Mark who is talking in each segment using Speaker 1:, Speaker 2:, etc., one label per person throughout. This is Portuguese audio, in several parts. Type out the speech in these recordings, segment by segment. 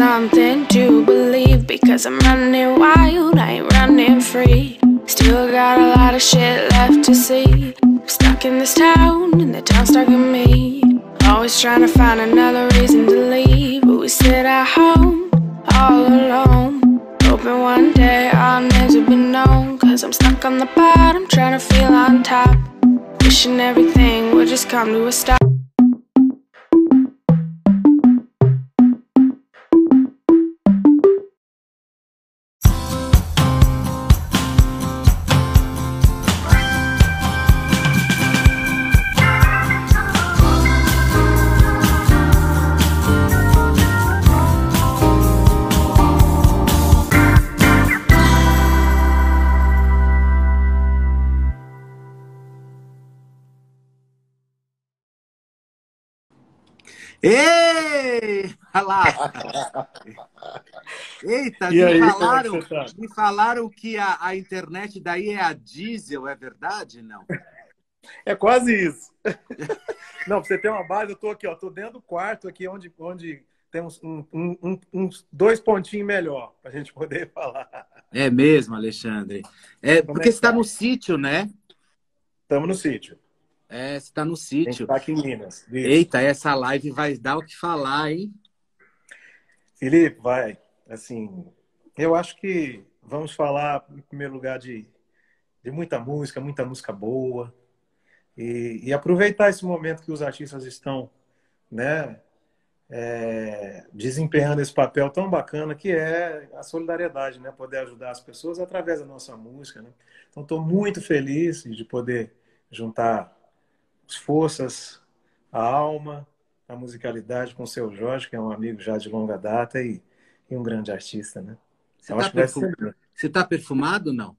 Speaker 1: something to believe because I'm running wild, I ain't running free. Still got a lot of shit left to see. I'm stuck in this town, and the town's stuck in me. Always trying to find another reason to leave, but we sit at home all alone. Hoping one day our names will be known. Cause I'm stuck on the bottom, trying to feel on top. Wishing everything would just come to a stop.
Speaker 2: Ei! Olha lá! Eita,
Speaker 3: E
Speaker 2: me,
Speaker 3: aí, é
Speaker 2: falaram,
Speaker 3: tá?
Speaker 2: me falaram que a, a internet daí é a diesel, é verdade? Não.
Speaker 3: É quase isso. Não, pra você ter uma base, eu tô aqui, ó, tô dentro do quarto aqui, onde, onde temos um, um- um- uns dois pontinhos melhor pra gente poder falar.
Speaker 2: É mesmo, Alexandre. É,
Speaker 3: Como
Speaker 2: porque
Speaker 3: é
Speaker 2: você está
Speaker 3: tá?
Speaker 2: no sítio, né?
Speaker 3: Estamos no sítio.
Speaker 2: É, você está no sítio.
Speaker 3: tá aqui em Minas. Isso.
Speaker 2: Eita, essa live vai dar o que falar, hein?
Speaker 3: Felipe, vai. Assim, eu acho que vamos falar, em primeiro lugar, de, de muita música, muita música boa. E, e aproveitar esse momento que os artistas estão, né, é, desempenhando esse papel tão bacana que é a solidariedade, né? Poder ajudar as pessoas através da nossa música, né? Então, estou muito feliz de poder juntar as forças, a alma, a musicalidade com o seu Jorge, que é um amigo já de longa data e, e um grande artista, né?
Speaker 2: Você está. Você tá perfumado não?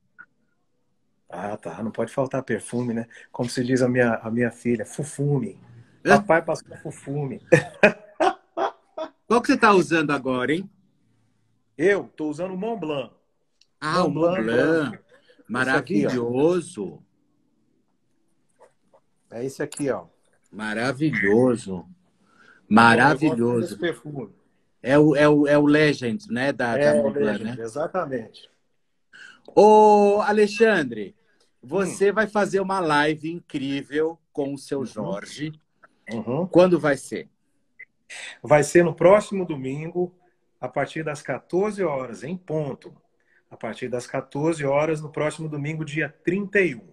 Speaker 3: Ah, tá. Não pode faltar perfume, né? Como se diz a minha, a minha filha, fufume.
Speaker 2: É?
Speaker 3: Papai passou fufume.
Speaker 2: Qual que você está usando agora, hein?
Speaker 3: Eu tô usando o Mont Blanc.
Speaker 2: Ah, o Mont
Speaker 3: Mont
Speaker 2: Blanc.
Speaker 3: Blanc.
Speaker 2: Maravilhoso.
Speaker 3: É esse aqui, ó.
Speaker 2: Maravilhoso. Maravilhoso. É o, é o, é o Legend, né? Da, da
Speaker 3: É, o
Speaker 2: Mont Blanc,
Speaker 3: Legend,
Speaker 2: né?
Speaker 3: exatamente.
Speaker 2: Ô, Alexandre, você vai fazer uma live incrível com o seu
Speaker 3: Uhum.
Speaker 2: Jorge.
Speaker 3: Uhum.
Speaker 2: Quando vai ser?
Speaker 3: Vai ser no próximo domingo, a partir das 14 horas, em ponto. A partir das 14 horas, no próximo domingo, dia 31.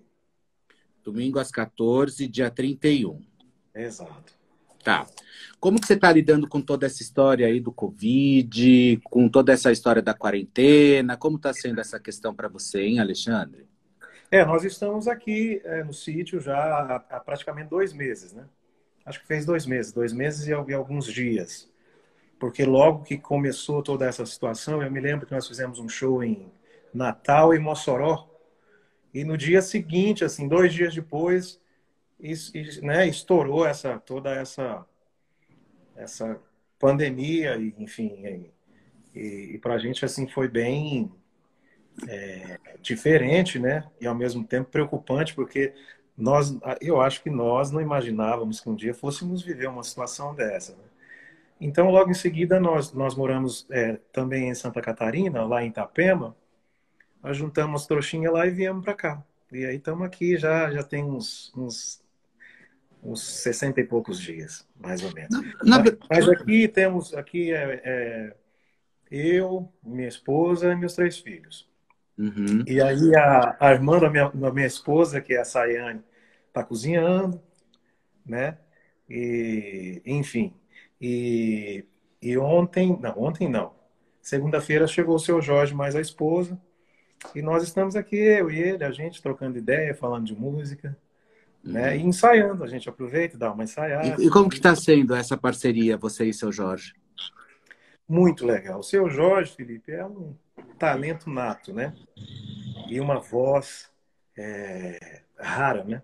Speaker 2: Domingo às 14, dia 31.
Speaker 3: Exato.
Speaker 2: Tá. Como que você está lidando com toda essa história aí do Covid, com toda essa história da quarentena? Como está sendo essa questão para você, hein, Alexandre?
Speaker 3: É, nós estamos aqui é, no sítio já há, há praticamente dois meses, né? Acho que fez dois meses, dois meses e, e alguns dias. Porque logo que começou toda essa situação, eu me lembro que nós fizemos um show em Natal e Mossoró. E no dia seguinte, assim, dois dias depois, is- is- né, estourou essa toda essa essa pandemia e enfim e, e para a gente assim foi bem é, diferente, né? E ao mesmo tempo preocupante, porque nós, eu acho que nós não imaginávamos que um dia fôssemos viver uma situação dessa. né? Então, logo em seguida, nós, nós moramos é, também em Santa Catarina, lá em Itapema. Nós juntamos trouxinha lá e viemos para cá. E aí estamos aqui já, já tem uns, uns, uns 60 e poucos dias, mais ou menos. Mas, mas aqui temos, aqui é, é eu, minha esposa e meus três filhos.
Speaker 2: Uhum.
Speaker 3: E aí a, a irmã da minha, da minha esposa, que é a Sayane, está cozinhando, né? E, enfim. E, e ontem, não, ontem não. Segunda-feira chegou o seu Jorge mais a esposa. E nós estamos aqui, eu e ele, a gente trocando ideia, falando de música, né? E ensaiando. A gente aproveita e dá uma ensaiada.
Speaker 2: E, e como que está sendo essa parceria, você e seu Jorge?
Speaker 3: Muito legal. O seu Jorge, Felipe, é um talento nato, né? E uma voz é, rara, né?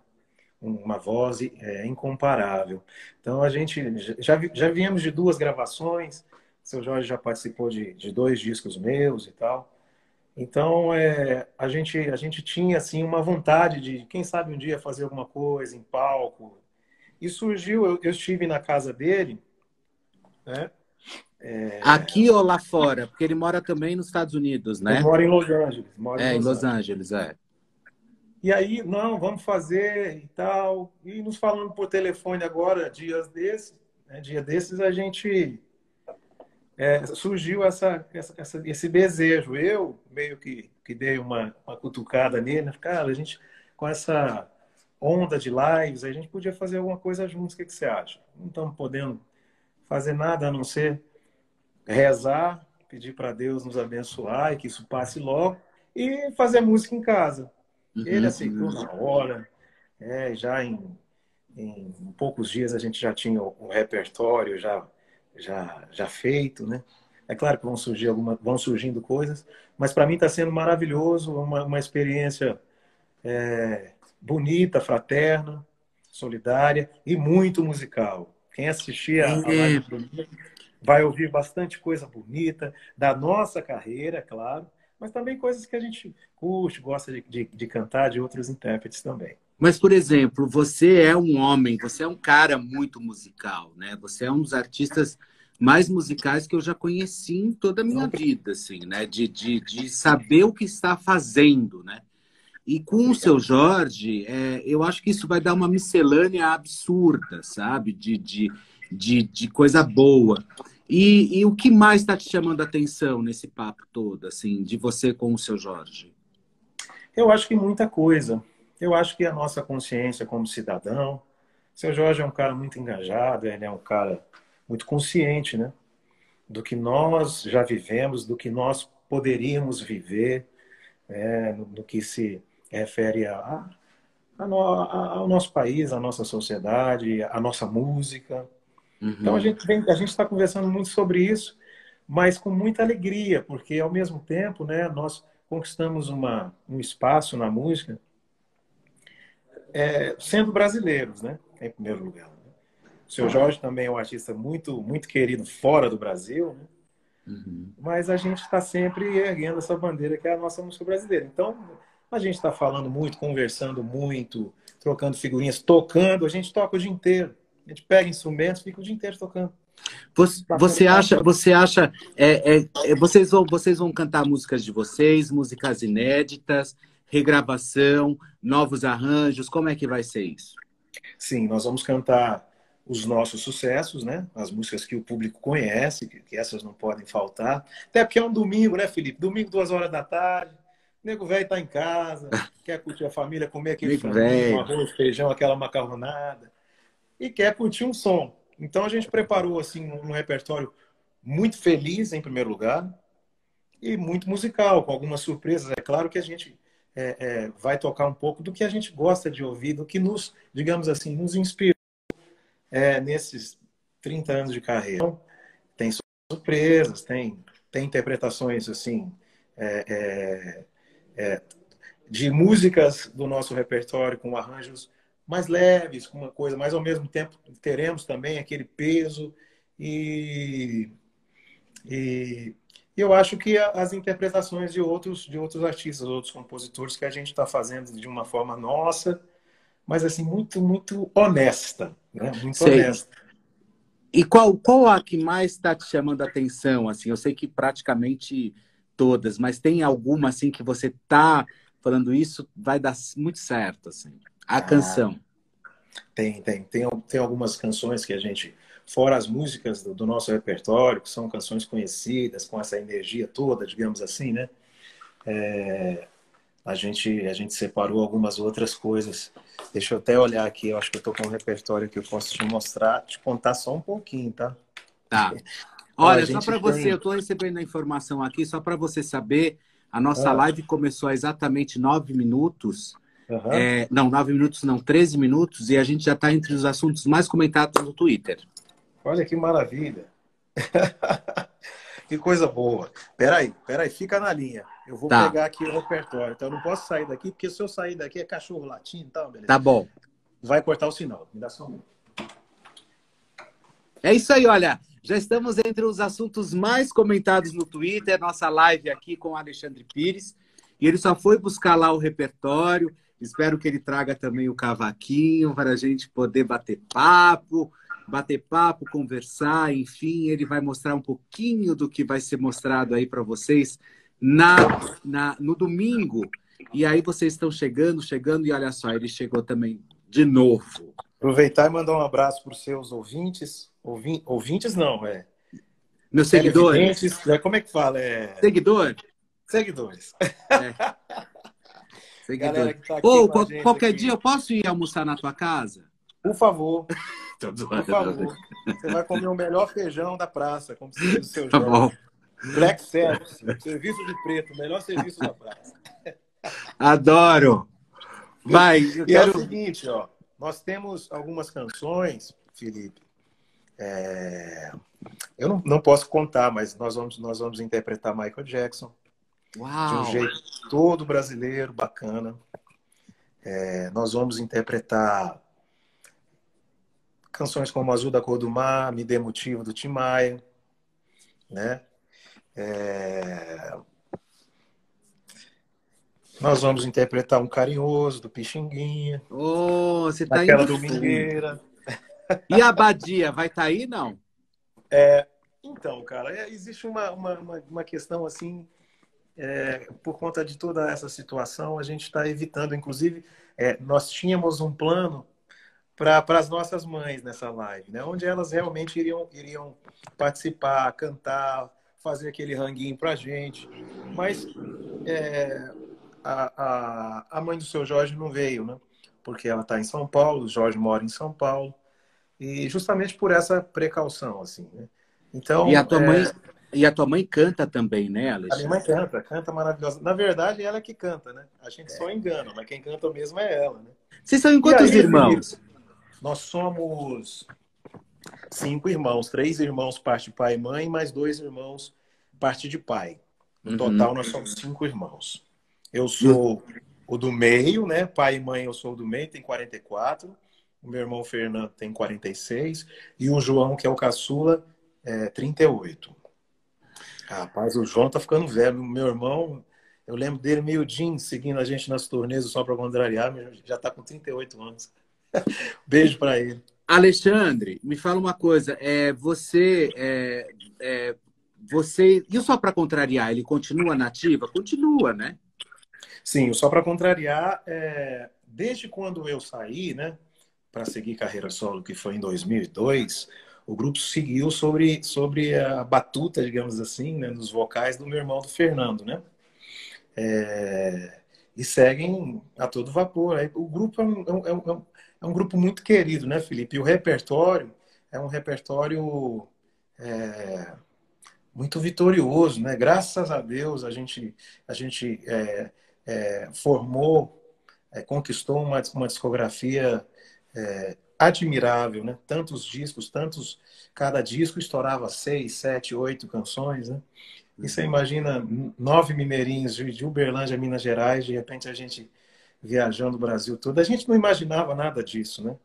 Speaker 3: Uma voz é, incomparável. Então a gente já, já viemos de duas gravações. O seu Jorge já participou de, de dois discos meus e tal. Então, é, a, gente, a gente tinha assim uma vontade de, quem sabe um dia fazer alguma coisa em palco. E surgiu, eu, eu estive na casa dele, né?
Speaker 2: É... Aqui ou lá fora? Porque ele mora também nos Estados Unidos, né? Ele
Speaker 3: mora em Los Angeles. Mora
Speaker 2: é, em Los, Los Angeles. Angeles, é.
Speaker 3: E aí, não, vamos fazer e tal. E nos falando por telefone agora, dias desses, né, dia desses, a gente é, surgiu essa, essa, esse desejo. Eu meio que, que dei uma, uma cutucada nele, né? cara, a gente com essa onda de lives, a gente podia fazer alguma coisa juntos. O que, que você acha? Não estamos podendo fazer nada a não ser rezar, pedir para Deus nos abençoar e que isso passe logo e fazer música em casa. Uhum, Ele aceitou uhum. na hora, é, já em, em poucos dias a gente já tinha o repertório já já, já feito, né? É claro que vão surgir alguma, vão surgindo coisas, mas para mim está sendo maravilhoso, uma, uma experiência é, bonita, fraterna, solidária e muito musical. Quem assistir a, a live vai ouvir bastante coisa bonita da nossa carreira, claro, mas também coisas que a gente curte, gosta de, de, de cantar de outros intérpretes também.
Speaker 2: Mas, por exemplo, você é um homem, você é um cara muito musical, né? Você é um dos artistas mais musicais que eu já conheci em toda a minha vida, assim, né? De, de, de saber o que está fazendo, né? E com o seu Jorge, é, eu acho que isso vai dar uma miscelânea absurda, sabe? De, de, de, de coisa boa. E, e o que mais está te chamando a atenção nesse papo todo, assim, de você com o seu Jorge?
Speaker 3: Eu acho que muita coisa. Eu acho que a nossa consciência como cidadão. Seu Jorge é um cara muito engajado, ele é um cara muito consciente, né? Do que nós já vivemos, do que nós poderíamos viver, é, no, no, que se refere a, a, no, a, ao nosso país, à nossa sociedade, à nossa música. Uhum. Então a gente vem, a gente está conversando muito sobre isso, mas com muita alegria, porque ao mesmo tempo, né, nós conquistamos uma, um espaço na música é, sendo brasileiros, né? Em primeiro lugar. Né? O seu Jorge também é um artista muito, muito querido fora do Brasil, né? Uhum. Mas a gente está sempre erguendo essa bandeira que é a nossa música brasileira. Então, a gente está falando muito, conversando muito, trocando figurinhas, tocando. A gente toca o dia inteiro. A gente pega instrumentos, fica o dia inteiro tocando.
Speaker 2: Você, você acha, você acha, é, é, é, vocês, vão, vocês vão cantar músicas de vocês, músicas inéditas, regravação, novos arranjos? Como é que vai ser isso?
Speaker 3: Sim, nós vamos cantar os nossos sucessos, né? As músicas que o público conhece, que, essas não podem faltar. Até porque é um domingo, né, Felipe? Domingo, duas horas da tarde. O nego velho tá em casa, quer curtir a família, comer aquele frango, arroz, feijão, aquela macarronada. E quer curtir um som. Então a gente preparou assim um repertório muito feliz em primeiro lugar e muito musical, com algumas surpresas. É claro que a gente é, é, vai tocar um pouco do que a gente gosta de ouvir, do que nos, digamos assim, nos inspirou é, nesses 30 anos de carreira. Então, tem surpresas, tem, tem interpretações assim é, é, é, de músicas do nosso repertório com arranjos mais leves, com uma coisa, mas ao mesmo tempo teremos também aquele peso e, e e eu acho que as interpretações de outros, de outros artistas, outros compositores que a gente está fazendo de uma forma nossa, mas assim, muito, muito honesta. Né? Muito sei. honesta.
Speaker 2: E qual, qual a que mais está te chamando a atenção? Assim, eu sei que praticamente todas, mas tem alguma assim que você está falando isso vai dar muito certo, assim. A ah, canção.
Speaker 3: Tem, tem, tem, tem algumas canções que a gente fora as músicas do, do, nosso repertório, que são canções conhecidas, com essa energia toda, digamos assim, né? É, a, gente, a gente separou algumas outras coisas. Deixa eu até olhar aqui, eu acho que eu estou com um repertório que eu posso te mostrar, te contar só um pouquinho, tá?
Speaker 2: Tá. Olha, só para você, eu estou recebendo a informação aqui, só para você saber, a nossa ah. live começou há exatamente nove minutos. Uhum. É, não, nove minutos não, 13 minutos, e a gente já está entre os assuntos mais comentados no Twitter.
Speaker 3: Olha que maravilha. que coisa boa. Peraí, peraí, fica na linha. Eu vou tá. pegar aqui o repertório. Então eu não posso sair daqui, porque se eu sair daqui é cachorro latindo e tal, beleza?
Speaker 2: Tá bom.
Speaker 3: Vai cortar o sinal. Me dá só um
Speaker 2: É isso aí, olha. Já estamos entre os assuntos mais comentados no Twitter, nossa live aqui com o Alexandre Pires. E ele só foi buscar lá o repertório. Espero que ele traga também o cavaquinho para a gente poder bater papo, bater papo, conversar, enfim, ele vai mostrar um pouquinho do que vai ser mostrado aí para vocês na, na, no domingo. E aí vocês estão chegando, chegando, e olha só, ele chegou também de novo.
Speaker 3: Aproveitar e mandar um abraço para os seus ouvintes. Ouvi... Ouvintes não, é.
Speaker 2: Meus seguidores.
Speaker 3: É, como é que fala? É...
Speaker 2: Seguidor?
Speaker 3: Seguidores. É.
Speaker 2: Seguidor. Tá Ou qualquer dia eu posso ir almoçar na tua casa?
Speaker 3: Por favor. Por favor. Você vai comer o melhor feijão da praça, como se do seu tá bom. Black Service, serviço de preto, melhor serviço da praça.
Speaker 2: Adoro. Vai,
Speaker 3: e quero... é o seguinte, ó. Nós temos algumas canções, Felipe, é... Eu não, não posso contar, mas nós vamos, nós vamos interpretar Michael Jackson. Uau. De um jeito todo brasileiro, bacana. É, nós vamos interpretar canções como Azul da Cor do Mar, Me Dê Motivo, do Tim Maia. Né? É... Nós vamos interpretar um carinhoso do Pixinguinha.
Speaker 2: Oh, você tá
Speaker 3: Aquela domingueira.
Speaker 2: E a Badia, vai estar tá aí, não?
Speaker 3: É, então, cara, é, existe uma, uma, uma, questão assim, é, por conta de toda essa situação, a gente está evitando, inclusive, é, nós tínhamos um plano para as nossas mães nessa live, né? Onde elas realmente iriam, iriam participar, cantar, fazer aquele ranguinho para a gente. Mas é, a, a, a mãe do seu Jorge não veio, né? Porque ela está em São Paulo, o Jorge mora em São Paulo. E justamente por essa precaução, assim, né?
Speaker 2: Então, e a tua é... mãe e a tua mãe canta também, né, Alexandre?
Speaker 3: A minha mãe canta, canta maravilhosa. Na verdade, ela é que canta, né? A gente é. só engana, mas quem canta mesmo é ela, né?
Speaker 2: Vocês são em quantos aí, irmãos?
Speaker 3: Nós somos cinco irmãos, três irmãos parte de pai e mãe, mais dois irmãos parte de pai. No uhum. total, nós somos cinco irmãos. Eu sou o do meio, né? Pai e mãe, eu sou o do meio, tem 44. O meu irmão Fernando tem 46. E o João, que é o caçula, é 38. Rapaz, o João tá ficando velho. Meu irmão, eu lembro dele meio dia seguindo a gente nas turnês só para contrariar, já tá com 38 anos. Beijo para ele.
Speaker 2: Alexandre, me fala uma coisa. É, você, é, é, você e o só para contrariar, ele continua nativa? Continua, né?
Speaker 3: Sim, o só para contrariar, é, desde quando eu saí, né, para seguir carreira solo, que foi em 2002, o grupo seguiu sobre, sobre a batuta, digamos assim, né, nos vocais do meu irmão do Fernando, né? É, e seguem a todo vapor. O grupo é um, é, um, é um, grupo muito querido, né, Felipe? E o repertório é um repertório é, muito vitorioso, né? Graças a Deus a gente, a gente é, é, formou, é, conquistou uma, uma discografia é, admirável, né? Tantos discos, tantos. Cada disco estourava seis, sete, oito canções, né? E você imagina nove mineirinhos de Uberlândia, Minas Gerais, de repente a gente viajando o Brasil todo. A gente não imaginava nada disso, né?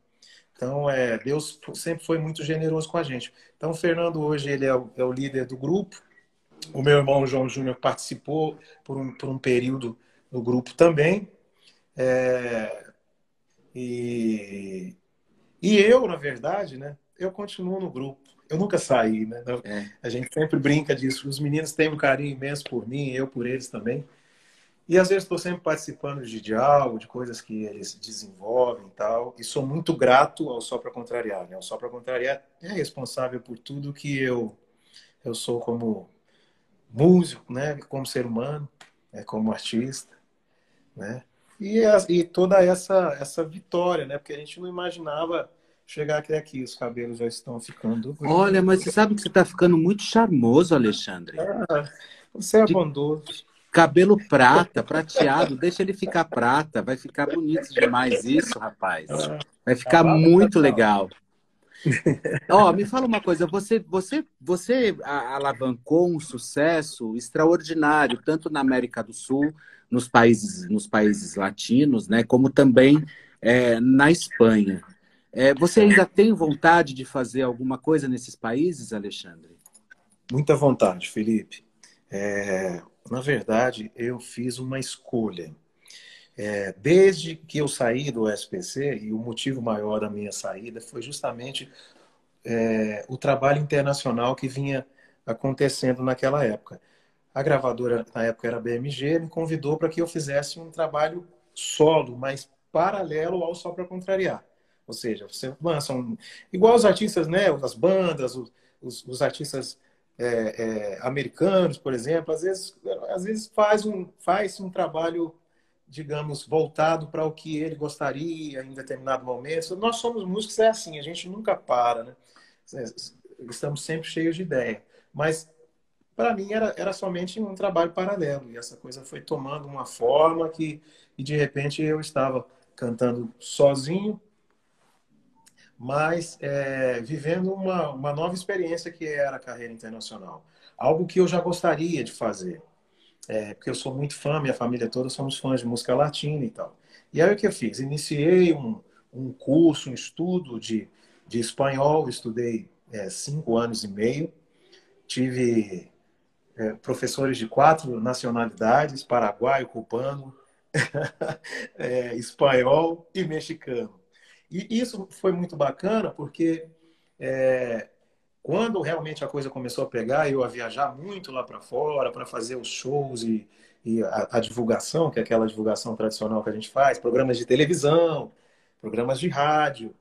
Speaker 3: Então, é, Deus sempre foi muito generoso com a gente. Então, o Fernando hoje ele é o, é o líder do grupo. O meu irmão João Júnior participou por um, por um período no grupo também. É, e, e eu, na verdade, né? Eu continuo no grupo. Eu nunca saí, né? É. A gente sempre brinca disso. Os meninos têm um carinho imenso por mim, eu por eles também. E às vezes estou sempre participando de diálogo, de coisas que eles desenvolvem e tal. E sou muito grato ao Só para Contrariar. Né? O Só para Contrariar é responsável por tudo que eu, eu sou como músico, né? como ser humano, né? como artista. Né? E, a, e toda essa, essa vitória, né? Porque a gente não imaginava chegar até aqui. Os cabelos já estão ficando.
Speaker 2: Olha, mas você sabe que você está ficando muito charmoso, Alexandre.
Speaker 3: Ah, você é De... bondoso.
Speaker 2: Cabelo prata, prateado, deixa ele ficar prata, vai ficar bonito demais isso, rapaz. Ah, vai ficar muito legal. Ó, oh, me fala uma coisa, você, você, você alavancou um sucesso extraordinário, tanto na América do Sul nos países, nos países latinos, né, como também é, na Espanha. É, você ainda tem vontade de fazer alguma coisa nesses países, Alexandre?
Speaker 3: Muita vontade, Felipe. É, na verdade, eu fiz uma escolha. É, desde que eu saí do SPC, e o motivo maior da minha saída foi justamente é, o trabalho internacional que vinha acontecendo naquela época. A gravadora, na época, era a BMG, me convidou para que eu fizesse um trabalho solo, mas paralelo ao Só para Contrariar. Ou seja, você lança um... Igual os artistas, né? As bandas, os, os artistas é, é, americanos, por exemplo, às vezes, às vezes faz um, faz um trabalho, digamos, voltado para o que ele gostaria em determinado momento. Nós somos músicos, é assim, a gente nunca para, né? Estamos sempre cheios de ideia. Mas para mim era, era somente um trabalho paralelo e essa coisa foi tomando uma forma que e de repente eu estava cantando sozinho mas é, vivendo uma, uma nova experiência que era a carreira internacional. Algo que eu já gostaria de fazer. É, porque eu sou muito fã minha família toda somos fãs de música latina e tal. E aí o que eu fiz? Iniciei um, um curso um estudo de, de espanhol. Estudei é, cinco anos e meio. Tive é, professores de quatro nacionalidades: paraguaio, cubano, é, espanhol e mexicano. E isso foi muito bacana porque é, quando realmente a coisa começou a pegar, eu a viajar muito lá para fora para fazer os shows e, e a, a, divulgação, que é aquela divulgação tradicional que a gente faz, programas de televisão, programas de rádio.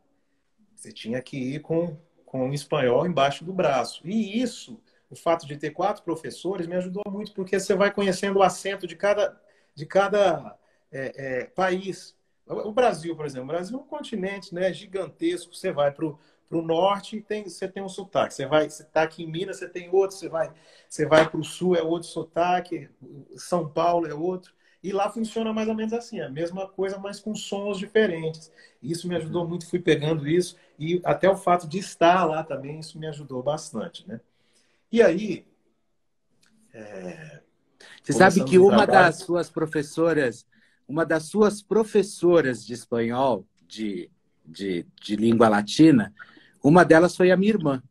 Speaker 3: Você tinha que ir com, com espanhol embaixo do braço. E isso o fato de ter quatro professores me ajudou muito, porque você vai conhecendo o acento de cada, de cada é, é, país. O Brasil, por exemplo, o Brasil é um continente né, gigantesco. Você vai para o norte tem, você tem um sotaque. Você vai, você está aqui em Minas, você tem outro. Você vai, você vai para o sul, é outro sotaque. São Paulo é outro. E lá funciona mais ou menos assim, a mesma coisa, mas com sons diferentes. Isso me ajudou muito, fui pegando isso. E até o fato de estar lá também, isso me ajudou bastante, né? E aí.
Speaker 2: É, Você sabe que uma trabalho... das suas professoras, uma das suas professoras de espanhol, de, de, de língua latina, uma delas foi a minha irmã.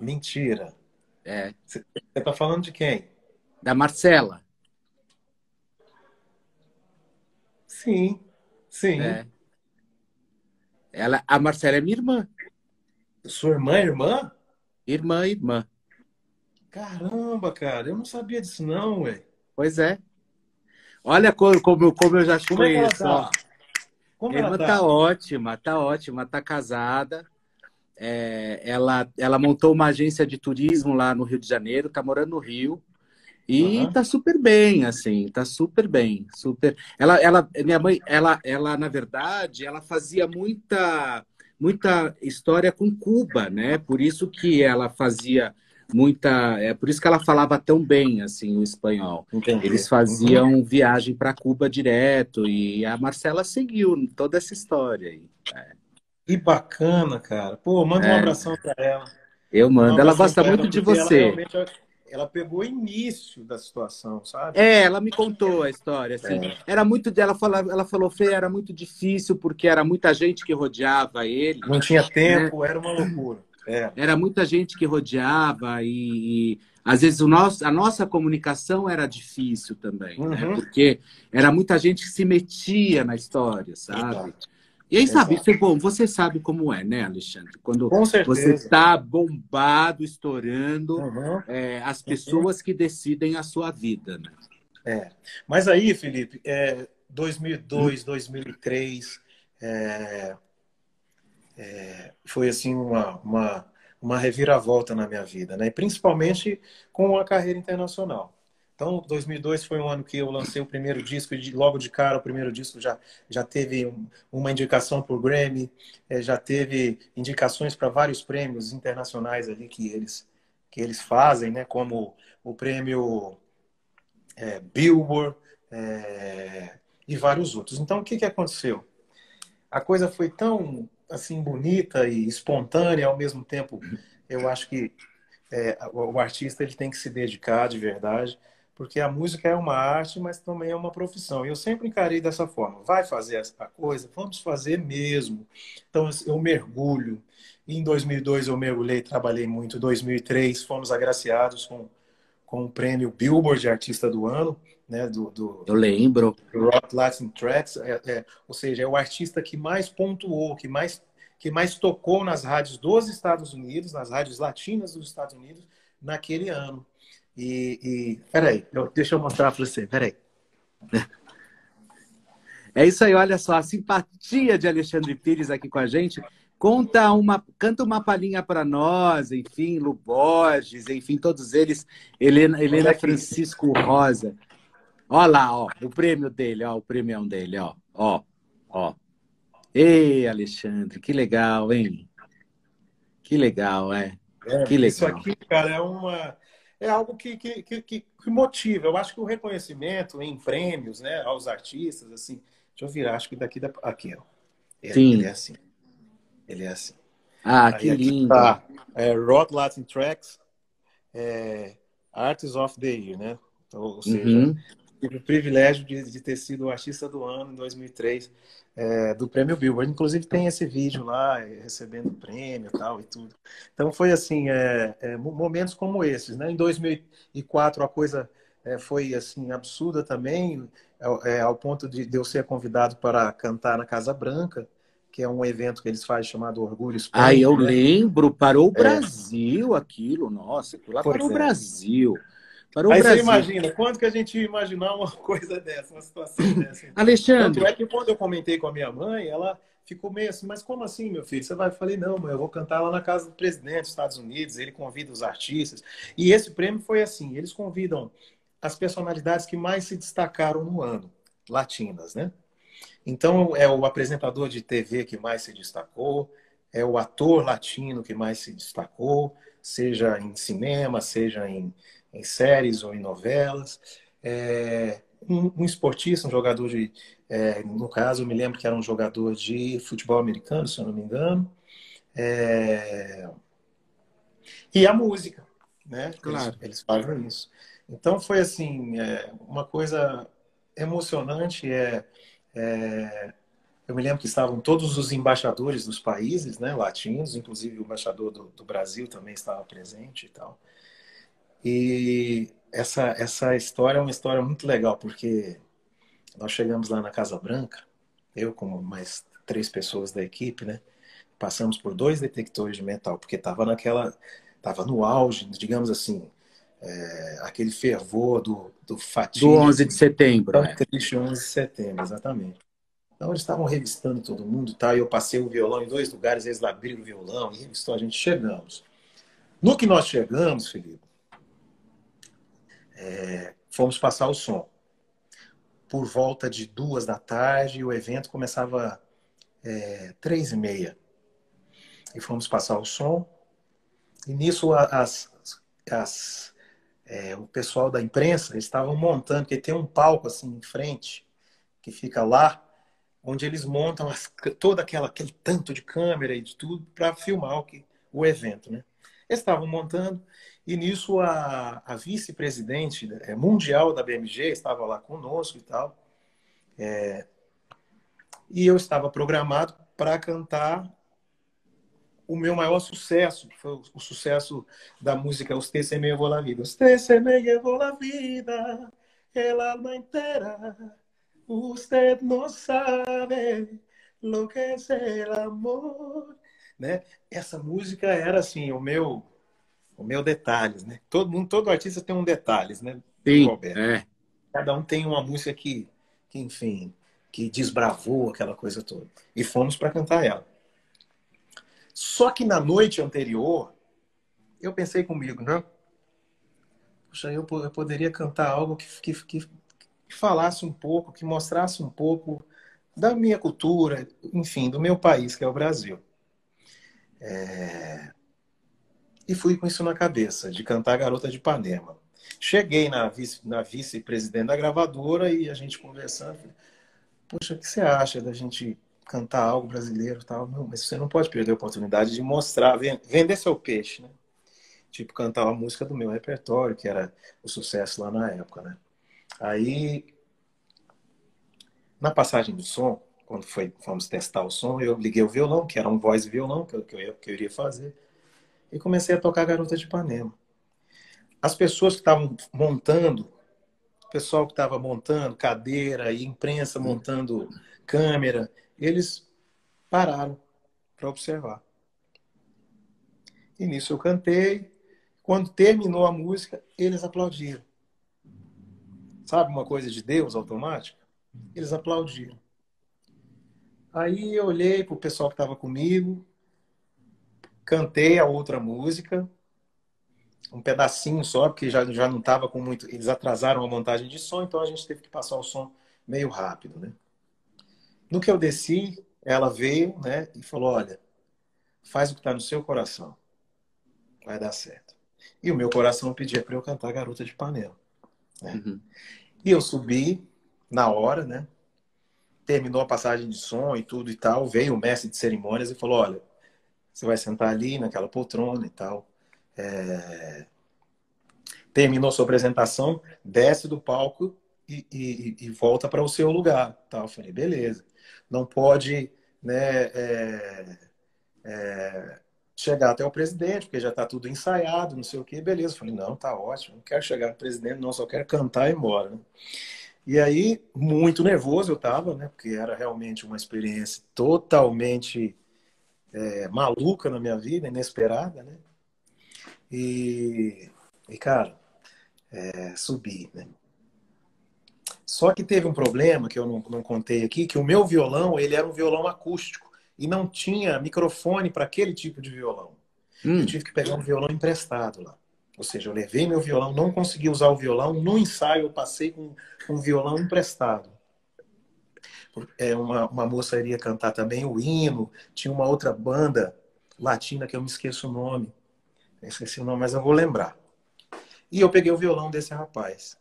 Speaker 3: Mentira.
Speaker 2: É.
Speaker 3: Você está falando de quem?
Speaker 2: Da Marcela.
Speaker 3: Sim, sim.
Speaker 2: É. Ela, a Marcela é minha irmã.
Speaker 3: Sua irmã é irmã?
Speaker 2: Irmã, irmã.
Speaker 3: Caramba, cara, eu não sabia disso não, ué.
Speaker 2: Pois é. Olha como, como, eu já te
Speaker 3: como
Speaker 2: é conheço.
Speaker 3: Tá?
Speaker 2: Como ela tá? tá ótima, tá ótima, tá casada. É, ela, ela montou uma agência de turismo lá no Rio de Janeiro, tá morando no Rio. E uhum. tá super bem, assim, tá super bem, super. Ela, ela, minha mãe, ela, ela na verdade, ela fazia muita, muita história com Cuba, né? Por isso que ela fazia muita. É por isso que ela falava tão bem assim o espanhol. Entendi. Eles faziam viagem para Cuba direto e a Marcela seguiu toda essa história aí. É.
Speaker 3: Que bacana, cara. Pô, manda é. um abração para ela.
Speaker 2: Eu mando. Um ela gosta muito ela, de você.
Speaker 3: Ela, ela pegou o início da situação, sabe?
Speaker 2: É, ela me contou a história. Assim, é. Era muito dela falou, ela falou, Fê, era muito difícil porque era muita gente que rodeava ele.
Speaker 3: Não tinha tempo, né? era uma loucura. É.
Speaker 2: Era muita gente que rodeava e, e, às vezes o nosso, a nossa comunicação era difícil também, né? uhum. né? porque era muita gente que se metia na história, sabe? Exato. E aí, sabe, você, bom, você sabe como é, né, Alexandre? Quando você está bombado, estourando, uhum. é, as pessoas uhum. que decidem a sua vida, né?
Speaker 3: É. Mas aí, Felipe, é, 2002, 2003, é, é, foi assim uma, uma, uma reviravolta na minha vida, né? E principalmente com a carreira internacional. Então, 2002 foi um ano que eu lancei o primeiro disco e logo de cara o primeiro disco já, já teve um, uma indicação por Grammy, é, já teve indicações para vários prêmios internacionais ali que eles que eles fazem, né? Como o prêmio é, Billboard é, e vários outros. Então, o que, que aconteceu? A coisa foi tão assim bonita e espontânea ao mesmo tempo. Eu acho que é, o artista ele tem que se dedicar de verdade, porque a música é uma arte, mas também é uma profissão. E eu sempre encarei dessa forma: vai fazer essa coisa, vamos fazer mesmo. Então eu mergulho. Em 2002 eu mergulhei, trabalhei muito. Em 2003 fomos agraciados com, com o prêmio Billboard de Artista do Ano, né? Do, do
Speaker 2: eu lembro.
Speaker 3: Do Rock Latin Tracks, é, é, ou seja, é o artista que mais pontuou, que mais que mais tocou nas rádios dos Estados Unidos, nas rádios latinas dos Estados Unidos naquele ano. E, e peraí, eu, deixa eu mostrar para você, peraí.
Speaker 2: É isso aí, olha só, a simpatia de Alexandre Pires aqui com a gente. Conta uma, canta uma palhinha para nós, enfim, Lu Borges, enfim, todos eles, Helena, Helena Francisco Rosa. Olha lá, ó, o prêmio dele, ó, o prêmio dele, ó, ó, ó. Ei, Alexandre, que legal, hein? Que legal, é.
Speaker 3: é que legal. Isso aqui, cara, é uma é algo que, que, que, que, motiva. Eu acho que o reconhecimento em prêmios, né, aos artistas, assim. Deixa eu virar, acho que daqui da aqui, ó. Ele, Sim. é assim. Ele é assim.
Speaker 2: Ah, Aí, que lindo.
Speaker 3: Tá, é, Rod Latin Tracks, é, Artists of the Year, né? Então, ou seja, uhum. tive o privilégio de, de ter sido o artista do ano em 2003 é, do prêmio Billboard. Inclusive tem esse vídeo lá, é, recebendo prêmio e tal e tudo. Então foi assim, é, é momentos como esses. Né? Em 2004 a coisa é, foi assim absurda também, é, ao ponto de, de eu ser convidado para cantar na Casa Branca que é um evento que eles fazem chamado Orgulho
Speaker 2: Espanha. Ah, eu né? lembro, parou o Brasil aquilo, nossa, aquilo lá parou o Brasil.
Speaker 3: Para o Aí Brasil. você imagina, quanto que a gente ia imaginar uma coisa dessa, uma situação dessa?
Speaker 2: Alexandre.
Speaker 3: Tanto é que quando eu comentei com a minha mãe, ela ficou meio assim, mas como assim, meu filho? Você vai? Eu falei, não, mãe, eu vou cantar lá na casa do presidente dos Estados Unidos, ele convida os artistas. E esse prêmio foi assim, eles convidam as personalidades que mais se destacaram no ano, latinas, né? Então, é o apresentador de TV que mais se destacou, é o ator latino que mais se destacou, seja em cinema, seja em em séries ou em novelas. É, um, um, esportista, um jogador de. É, no caso, eu me lembro que era um jogador de futebol americano, se eu não me engano. É, e a música, né? Claro. Eles, eles fazem isso. Então foi assim, é, uma coisa emocionante. É, é, eu me lembro que estavam todos os embaixadores dos países né, latinos, inclusive o embaixador do, do Brasil também estava presente e tal. E essa, essa história é uma história muito legal, porque nós chegamos lá na Casa Branca, eu como mais três pessoas da equipe, né? Passamos por dois detectores de metal, porque estava naquela. Estava no auge, digamos assim, é, aquele fervor do, do fatídico.
Speaker 2: Do 11 de setembro.
Speaker 3: né? triste 11 de setembro, exatamente. Então eles estavam revistando todo mundo, tá? E eu passei o violão em dois lugares, eles abriram o violão e revistou a gente. Chegamos. No que nós chegamos, Felipe, é, fomos passar o som. Por volta de duas da tarde, o evento começava é, três e meia. E fomos passar o som. E nisso as, as, é, o pessoal da imprensa estavam montando, porque tem um palco assim em frente, que fica lá, onde eles montam as, todo aquela, aquele tanto de câmera e de tudo para filmar o, que, o evento. Né? Eles estavam montando e nisso a, a vice-presidente é, mundial da BMG estava lá conosco e tal. É, e eu estava programado para cantar o meu maior sucesso, que foi o, sucesso da música Usted se me llevó la vida. Usted se me llevó la vida, el alma entera. Usted no sabe lo que es el amor. Né? Essa música era assim, o meu o meu detalhes, né? Todo mundo, todo artista tem um detalhes, né?
Speaker 2: Sim, é.
Speaker 3: Cada um tem uma música que, que, enfim, que desbravou aquela coisa toda. E fomos para cantar ela. Só que na noite anterior, eu pensei comigo, né? Puxa, eu, poderia cantar algo que, que, que, falasse um pouco, que mostrasse um pouco da minha cultura, enfim, do meu país, que é o Brasil. É... E fui com isso na cabeça, de cantar Garota de Ipanema. Cheguei na, vice, na vice-presidente da gravadora e a gente conversando. Poxa, o que você acha da gente cantar algo brasileiro tal? Não, mas você não pode perder a oportunidade de mostrar, vender seu peixe, né? tipo, cantar uma música do meu repertório, que era o sucesso lá na época, né? Aí, na passagem do som, quando foi, fomos testar o som, eu liguei o violão, que era um voz e violão que eu, que eu, que eu iria fazer, e comecei a tocar Garota de Ipanema. As pessoas que estavam montando, o pessoal que estava montando cadeira e imprensa montando câmera, eles pararam para observar. E nisso eu cantei. Quando terminou a música, eles aplaudiram. Sabe uma coisa de Deus automática? Eles aplaudiram. Aí eu olhei para o pessoal que estava comigo, cantei a outra música, um pedacinho só, porque já, já não estava com muito. Eles atrasaram a montagem de som, então a gente teve que passar o som meio rápido, né? No que eu desci, ela veio, né, e falou: Olha, faz o que está no seu coração, vai dar certo. E o meu coração pedia para eu cantar Garota de Ipanema. Né? Uhum. E eu subi na hora, né? Terminou a passagem de som e tudo e tal. Veio o mestre de cerimônias e falou: Olha, você vai sentar ali naquela poltrona e tal. É... Terminou sua apresentação, desce do palco e, e, e volta para o seu lugar. Tal. Eu falei: beleza. Não pode né, é... É chegar até o presidente, porque já está tudo ensaiado, não sei o que, beleza. Eu falei, não, tá ótimo, não quero chegar no presidente, não, só quero cantar e ir embora. Né? E aí, muito nervoso eu estava, né? Porque era realmente uma experiência totalmente é, maluca na minha vida, inesperada, né? E, e cara, é, subi, né? Só que teve um problema que eu não, não contei aqui, que o meu violão, ele era um violão acústico e não tinha microfone para aquele tipo de violão. Hum. Eu tive que pegar um violão emprestado lá. Ou seja, eu levei meu violão, não consegui usar o violão. No ensaio, eu passei com um violão emprestado. É, uma, uma moça iria cantar também o hino. Tinha uma outra banda latina que eu me esqueço o nome. Eu esqueci o nome, mas eu vou lembrar. E eu peguei o violão desse rapaz.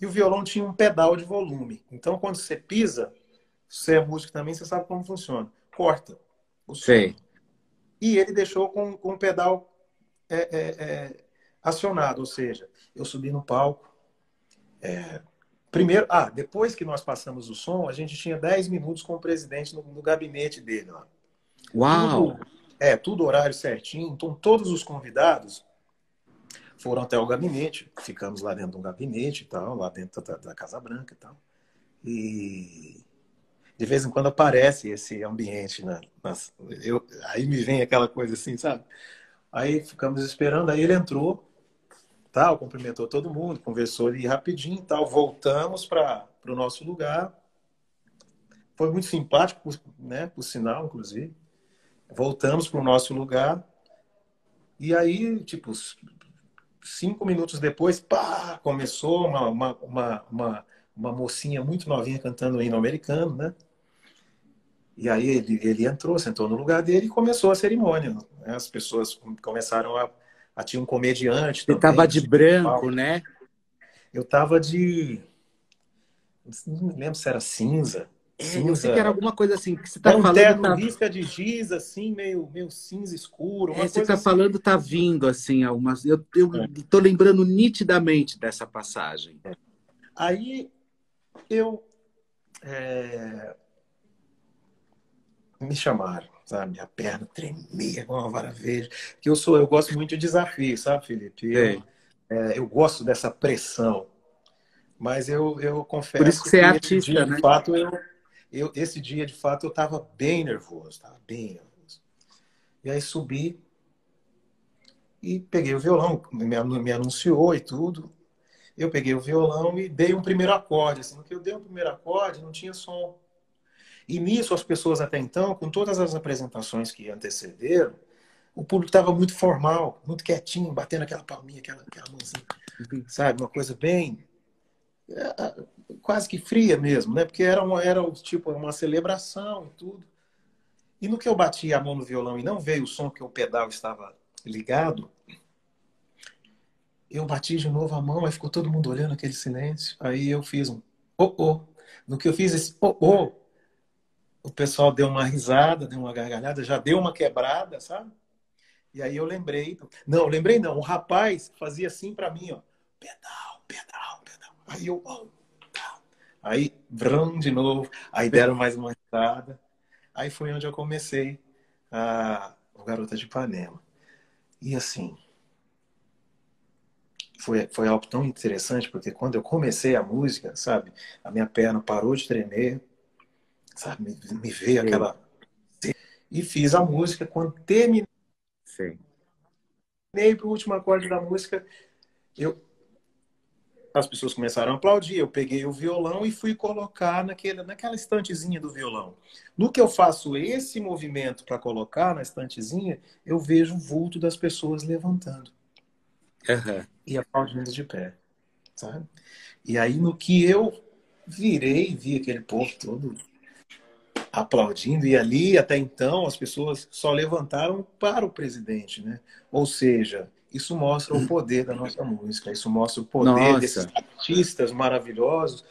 Speaker 3: E o violão tinha um pedal de volume. Então, quando você pisa, você é músico também, você sabe como funciona corta o. Sei. E ele deixou com, com o pedal é, é, é, acionado, ou seja, eu subi no palco. É, primeiro, ah, depois que nós passamos o som, a gente tinha 10 minutos com o presidente no, no gabinete dele. Ó.
Speaker 2: Uau!
Speaker 3: Tudo, é, tudo horário certinho. Então, todos os convidados foram até o gabinete. Ficamos lá dentro de um gabinete e tal, lá dentro da, da Casa Branca e tal. E de vez em quando aparece esse ambiente. Né? Eu, aí me vem aquela coisa assim, sabe? Aí ficamos esperando, aí ele entrou, tal, cumprimentou todo mundo, conversou ali rapidinho tal, voltamos para o no nosso lugar. Foi muito simpático, né, por sinal, inclusive. Voltamos para o nosso lugar. E aí, tipo, cinco minutos depois, pá, começou uma, uma, uma, uma, uma mocinha muito novinha cantando o hino americano, né? E aí ele, ele entrou, sentou no lugar dele e começou a cerimônia. Né? As pessoas começaram a. a tinha um comediante.
Speaker 2: Você estava de branco, né?
Speaker 3: Eu estava de. Não me lembro se era cinza.
Speaker 2: É. Eu sei que era alguma coisa assim. Que você tá
Speaker 3: é um
Speaker 2: falando.
Speaker 3: Terno, tá... risca de giz, assim, meio, meio cinza escuro.
Speaker 2: É, você está assim. falando, tá vindo, assim, algumas. Eu, eu é. tô lembrando nitidamente dessa passagem. É.
Speaker 3: Aí eu. É me chamaram, sabe? Minha perna tremia com uma vara verde. Que eu sou, eu gosto muito de desafio, sabe, Felipe? Eu, é, eu gosto dessa pressão. Mas eu, eu confesso
Speaker 2: Por isso que você é artista,
Speaker 3: dia,
Speaker 2: né?
Speaker 3: De fato, eu, eu, esse dia, de fato, eu estava bem nervoso, estava bem nervoso. E aí subi e peguei o violão, me, me anunciou e tudo. Eu peguei o violão e dei um primeiro acorde. Assim, no que eu dei um primeiro acorde, não tinha som. E nisso, as pessoas até então, com todas as apresentações que antecederam, o público estava muito formal, muito quietinho, batendo aquela palminha, aquela, aquela mãozinha, uhum. sabe? Uma coisa bem. É, quase que fria mesmo, né? Porque era, uma, era tipo uma celebração e tudo. E no que eu bati a mão no violão e não veio o som que o pedal estava ligado, eu bati de novo a mão, aí ficou todo mundo olhando aquele silêncio. Aí eu fiz um oh oh. No que eu fiz esse oh oh, o pessoal deu uma risada, deu uma gargalhada, já deu uma quebrada, sabe? E aí eu lembrei, não, lembrei não, o rapaz fazia assim para mim, ó, pedal, pedal. Aí eu, oh, tá. aí, vrum, de novo, aí deram mais uma entrada. Aí foi onde eu comecei a o Garota de Ipanema. E assim, foi, foi algo tão interessante, porque quando eu comecei a música, sabe, a minha perna parou de tremer, sabe, me, me veio Sim. aquela. E fiz a música. Quando terminei
Speaker 2: Sim.
Speaker 3: para o último acorde da música, eu as pessoas começaram a aplaudir. Eu peguei o violão e fui colocar naquele, naquela estantezinha do violão. No que eu faço esse movimento para colocar na estantezinha, eu vejo o vulto das pessoas levantando
Speaker 2: uhum.
Speaker 3: e aplaudindo de pé. Sabe? E aí, no que eu virei, vi aquele povo todo aplaudindo, e ali, até então, as pessoas só levantaram para o presidente, né? Ou seja, isso mostra o poder da nossa música, isso mostra o poder nossa. desses artistas maravilhosos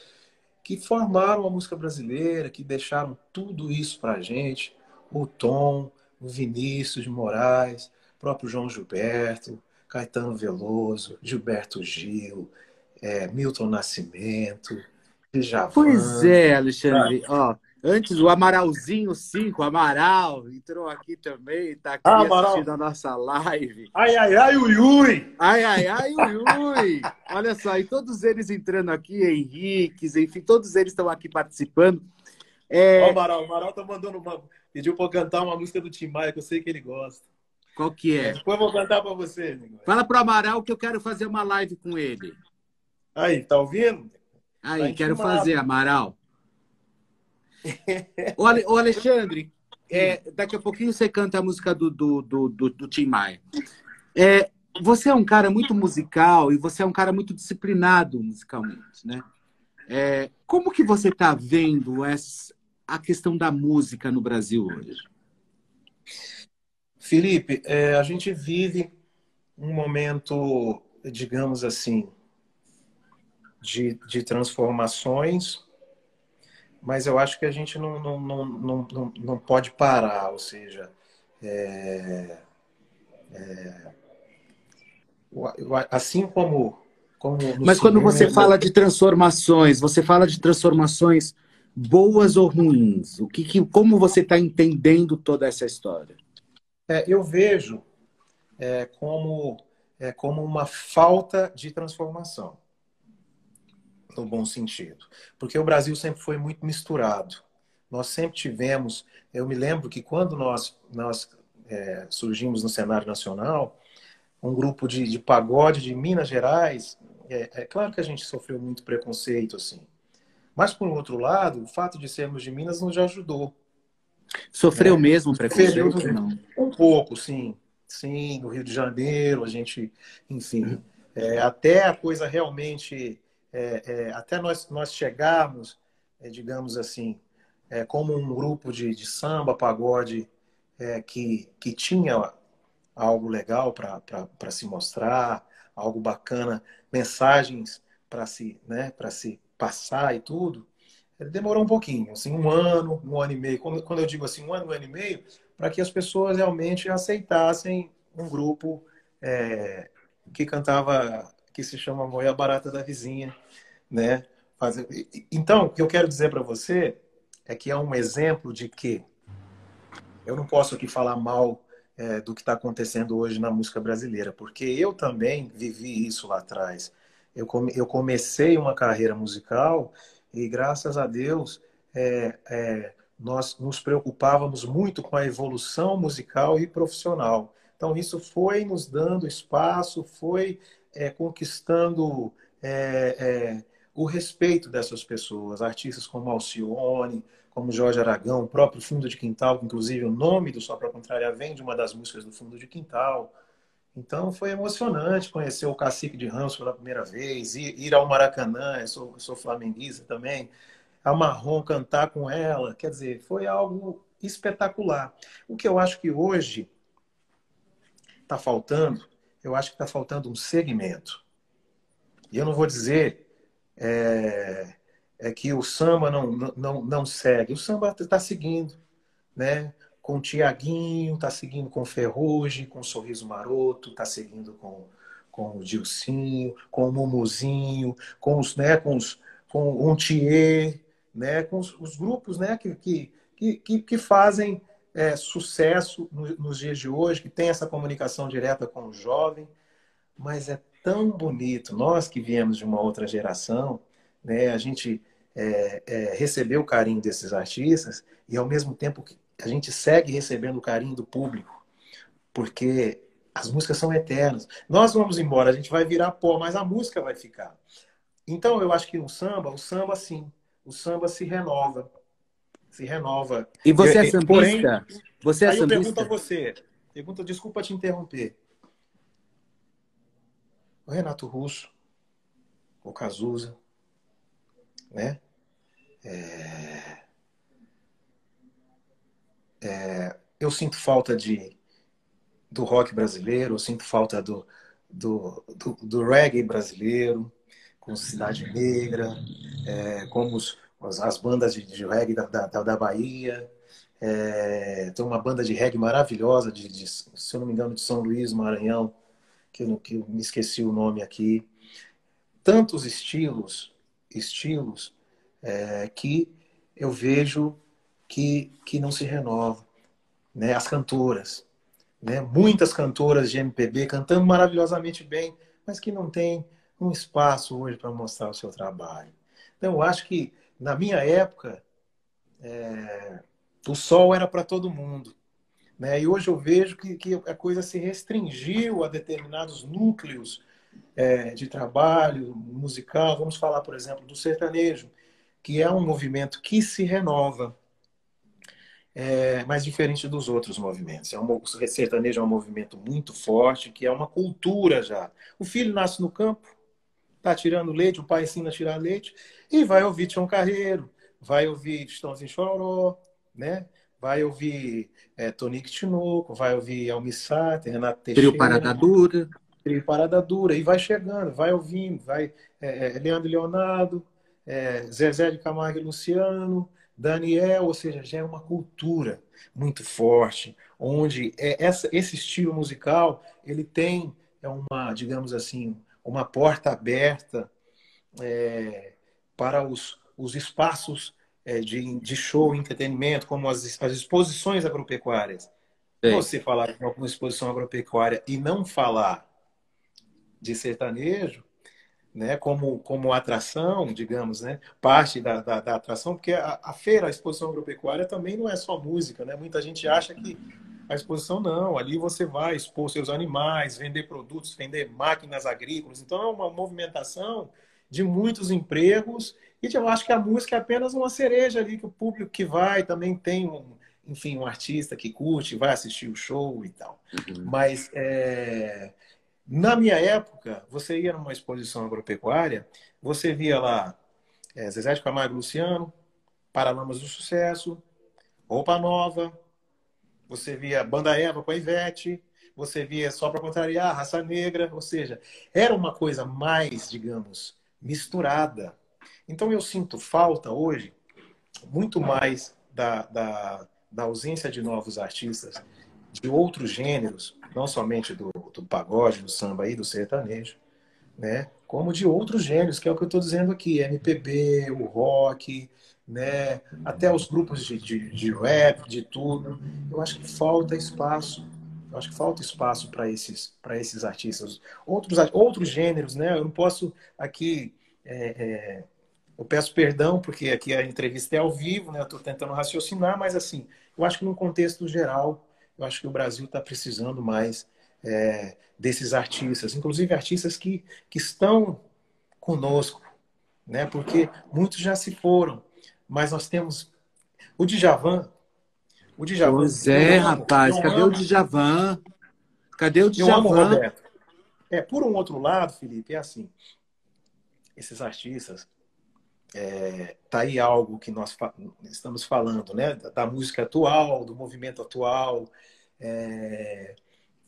Speaker 3: que formaram a música brasileira, que deixaram tudo isso para a gente. O Tom, o Vinícius de Moraes, o próprio João Gilberto, Caetano Veloso, Gilberto Gil, é, Milton Nascimento, Djavan.
Speaker 2: Pois é, Alexandre. Ó, Antes, o Amaralzinho 5, Amaral, entrou aqui também, está aqui ah, assistindo a nossa live.
Speaker 3: Ai, ai, ai, ui, ui!
Speaker 2: Ai, ai, ai, ui, ui! Olha só, e todos eles entrando aqui, Henriques, enfim, todos eles estão aqui participando.
Speaker 3: É... Ó, o Amaral, o Amaral tá mandando uma... Pediu para cantar uma música do Tim Maia, que eu sei que ele gosta.
Speaker 2: Qual que é?
Speaker 3: Depois eu vou cantar para você, amigo.
Speaker 2: Fala pro Amaral que eu quero fazer uma live com ele.
Speaker 3: Aí, tá ouvindo?
Speaker 2: Aí, tá quero fazer, Amaral. Ô, Alexandre, é, daqui a pouquinho você canta a música do, do, do, do, do Tim Maia. É, você é um cara muito musical e você é um cara muito disciplinado musicalmente, né? É, como que você está vendo essa, a questão da música no Brasil hoje?
Speaker 3: Felipe, é, a gente vive um momento, digamos assim, de, de transformações mas eu acho que a gente não, não, não, não, não pode parar, ou seja, é, é, assim como. como
Speaker 2: mas quando você fala de transformações, você fala de transformações boas ou ruins? O que, que como você está entendendo toda essa história?
Speaker 3: É, eu vejo é, como, é, como uma falta de transformação no bom sentido. Porque o Brasil sempre foi muito misturado. Nós sempre tivemos. Eu me lembro que quando nós, nós é, surgimos no cenário nacional, um grupo de, de pagode de Minas Gerais, é, é, claro que a gente sofreu muito preconceito, assim. Mas, por outro lado, o fato de sermos de Minas nos ajudou.
Speaker 2: Sofreu é, mesmo preconceito?
Speaker 3: Não. Um pouco, sim. Sim, no Rio de Janeiro, a gente, enfim. É, até a coisa realmente é, é, até nós, nós chegarmos, é, digamos assim, é, como um grupo de, de samba, pagode, é, que, que tinha algo legal para se mostrar, algo bacana, mensagens para se, né, se passar e tudo, demorou um pouquinho, assim, um ano, um ano e meio. Quando, quando eu digo assim, um ano, um ano e meio, para que as pessoas realmente aceitassem um grupo é, que cantava que se chama Moia Barata da Vizinha, né? Então, o que eu quero dizer para você é que é um exemplo de que eu não posso aqui falar mal é, do que está acontecendo hoje na música brasileira, porque eu também vivi isso lá atrás. Eu, come... eu comecei uma carreira musical e, graças a Deus, é, é, nós nos preocupávamos muito com a evolução musical e profissional. Então, isso foi nos dando espaço, foi é, conquistando é, é, o respeito dessas pessoas, artistas como Alcione, como Jorge Aragão, o próprio Fundo de Quintal, que inclusive o nome do Só Para Contrária vem de uma das músicas do Fundo de Quintal. Então foi emocionante conhecer o Cacique de Ramos pela primeira vez, ir, ir ao Maracanã, eu sou, eu sou flamenguista também, a Marrom cantar com ela, quer dizer, foi algo espetacular. O que eu acho que hoje está faltando eu acho que está faltando um segmento. E eu não vou dizer é, é que o samba não, não, não segue. O samba está seguindo, né? com o Tiaguinho, está seguindo com o Ferrugem, com o Sorriso Maroto, está seguindo com, com o Dilcinho, com o Mumuzinho, com os, né, com os, com o Thier, né, com os, os, grupos, né, que, que, que, que fazem é, sucesso nos dias de hoje, que tem essa comunicação direta com o jovem, mas é tão bonito. Nós que viemos de uma outra geração, né, a gente é, é, recebeu o carinho desses artistas e ao mesmo tempo a gente segue recebendo o carinho do público, porque as músicas são eternas. Nós vamos embora, a gente vai virar pó, mas a música vai ficar. Então eu acho que no samba, o samba sim, o samba se renova se renova.
Speaker 2: E você é sambista? Porém, você é
Speaker 3: aí
Speaker 2: sambista?
Speaker 3: eu pergunto a você, pergunta, desculpa te interromper. O Renato Russo, o Cazuza, né? É... É... eu sinto falta de do rock brasileiro, eu sinto falta do, do, do, do reggae brasileiro, com Cidade Negra, é, como os, as bandas de, de reggae da, da, da Bahia. É, tem uma banda de reggae maravilhosa, de, de, se eu não me engano, de São Luís, Maranhão, que eu, que eu me esqueci o nome aqui. Tantos estilos, estilos é, que eu vejo que, que não se renovam. Né? As cantoras, né? muitas cantoras de MPB cantando maravilhosamente bem, mas que não tem um espaço hoje para mostrar o seu trabalho. Então, eu acho que na minha época, é, o sol era para todo mundo. Né? E hoje eu vejo que, que, a coisa se restringiu a determinados núcleos é, de trabalho musical. Vamos falar, por exemplo, do sertanejo, que é um movimento que se renova, é, mas diferente dos outros movimentos. É um, o sertanejo é um movimento muito forte, que é uma cultura já. O filho nasce no campo, tá tirando leite, o pai ensina a tirar leite, e vai ouvir Tião Carreiro, vai ouvir Estãozinho Chororó, né? Vai ouvir é, Tonique Tinoco, vai ouvir Almissata, Renato Teixeira.
Speaker 2: Trio Parada Dura.
Speaker 3: Trio Parada Dura. E vai chegando, vai ouvindo, vai é, Leandro Leonardo, é, Zezé de Camargo e Luciano, Daniel, ou seja, já é uma cultura muito forte, onde é essa, esse estilo musical ele tem é uma, digamos assim, uma porta aberta é, para os, os espaços é, de, de show, entretenimento, como as, as exposições agropecuárias. Sim. Você falar de uma exposição agropecuária e não falar de sertanejo, né, como, como atração, digamos, né, parte da, da, da atração, porque a, a, feira, a exposição agropecuária também não é só música, né? Muita gente acha que a exposição não, ali você vai expor seus animais, vender produtos, vender máquinas agrícolas. Então é uma movimentação de muitos empregos e eu acho que a música é apenas uma cereja ali que o público que vai também tem um, enfim, um artista que curte, vai assistir o show e tal. Uhum. Mas é... na minha época, você ia numa exposição agropecuária, você via lá é, Zezé de Camargo Luciano, Paralamas do Sucesso, Roupa Nova, você via Banda Eva com a Ivete, você via Só para Contrariar, Raça Negra, ou seja, era uma coisa mais, digamos, misturada. Então eu sinto falta hoje muito mais da, da, da ausência de novos artistas de outros gêneros, não somente do, do pagode, do samba e do sertanejo, né? Como de outros gêneros, que é o que eu estou dizendo aqui, MPB, o rock, né? até os grupos de, de, de rap, de tudo. Eu acho que falta espaço. Eu acho que falta espaço para esses, esses artistas. Outros, outros gêneros, né? Eu não posso aqui. É, é, eu peço perdão, porque aqui a entrevista é ao vivo, né? Eu estou tentando raciocinar, mas assim, eu acho que no contexto geral, eu acho que o Brasil está precisando mais é, desses artistas, inclusive artistas que, que estão conosco, né? Porque muitos já se foram, mas nós temos o Djavan.
Speaker 2: O Djavan. Pois é, rapaz. Cadê amo. o Djavan? Cadê o Djavan? Eu amo, Roberto.
Speaker 3: É, por um outro lado, Felipe, é assim. Esses artistas, é, tá aí algo que nós fa estamos falando, né? Da, da, música atual, do movimento atual. É,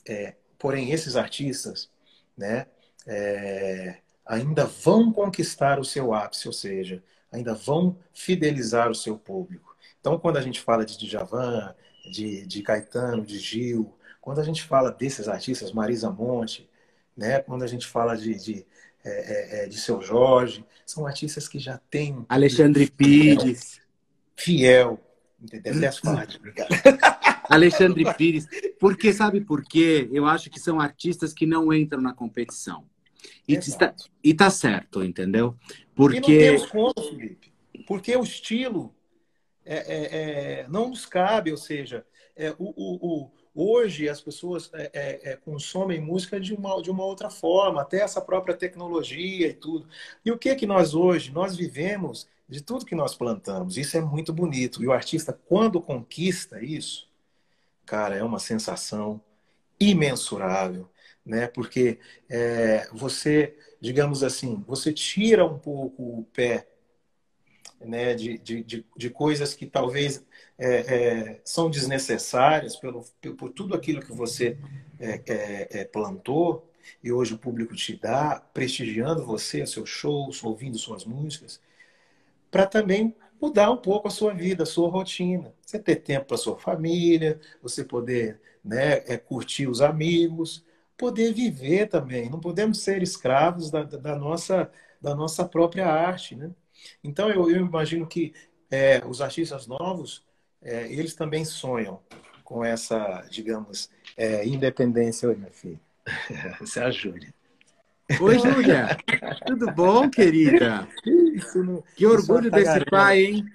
Speaker 3: é, porém, esses artistas, né? É, ainda vão conquistar o seu ápice, ou seja, ainda vão fidelizar o seu público. Então, quando a gente fala de Djavan, de, de Caetano, de Gil, quando a gente fala desses artistas, Marisa Monte, né? quando a gente fala de, de, é, é, é de Seu Jorge, são artistas que já têm.
Speaker 2: Alexandre Pires.
Speaker 3: Fiel. Entendeu? Detesto falar de
Speaker 2: Alexandre Pires. Porque, sabe por quê? Eu acho que são artistas que não entram na competição. E está, e tá certo, entendeu? Porque. E não
Speaker 3: temos como, Felipe. Porque o estilo é, é, é, não nos cabe, ou seja, é, o, o, o, hoje as pessoas é, consomem música de uma, de uma outra forma, até essa própria tecnologia e tudo. E o que que nós hoje? Nós vivemos de tudo que nós plantamos. Isso é muito bonito. E o artista, quando conquista isso, cara, é uma sensação imensurável, né? Porque é, você, digamos assim, você tira um pouco o pé né, de, de, de, coisas que talvez é, é, são desnecessárias pelo, por tudo aquilo que você é, é, é, plantou e hoje o público te dá, prestigiando você, seus shows, ouvindo suas músicas, para também mudar um pouco a sua vida, a sua rotina. Você ter tempo para sua família, você poder né, é, curtir os amigos, poder viver também. Não podemos ser escravos da, da, nossa, da nossa própria arte. Né? Então, eu, eu imagino que é, os artistas novos, é, eles também sonham com essa, digamos, é, independência. Oi, minha filha. Você a Júlia.
Speaker 2: Oi, Júlia. Tudo bom, querida? Não, que orgulho tá desse pai, hein?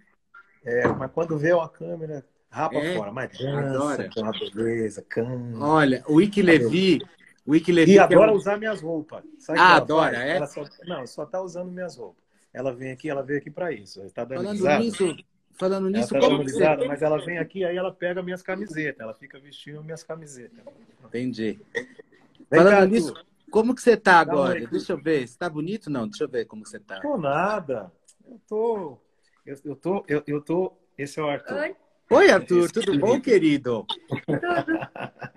Speaker 3: É, mas quando vê a câmera, rapa é, fora. Mas dança, uma beleza, canta.
Speaker 2: Olha, o Ike Levi...
Speaker 3: O Ike Levi e adora é um... usar minhas roupas.
Speaker 2: Sabe ah, adora, faz? é?
Speaker 3: Ela só, não, só tá usando minhas roupas. Ela vem aqui, ela veio aqui para isso. Tá dando
Speaker 2: falando nisso, falando nisso,
Speaker 3: ela tá como mas ela vem aqui aí ela pega minhas camisetas, ela fica vestindo minhas camisetas.
Speaker 2: Entendi. Vem falando cá, nisso, tu. Como que você tá agora? Deixa eu ver. Você tá bonito não? Deixa eu ver como você tá.
Speaker 3: Tô nada. Eu tô eu, eu tô eu, eu tô esse é o Arthur.
Speaker 2: Oi, Oi Arthur, esse tudo bom, querido?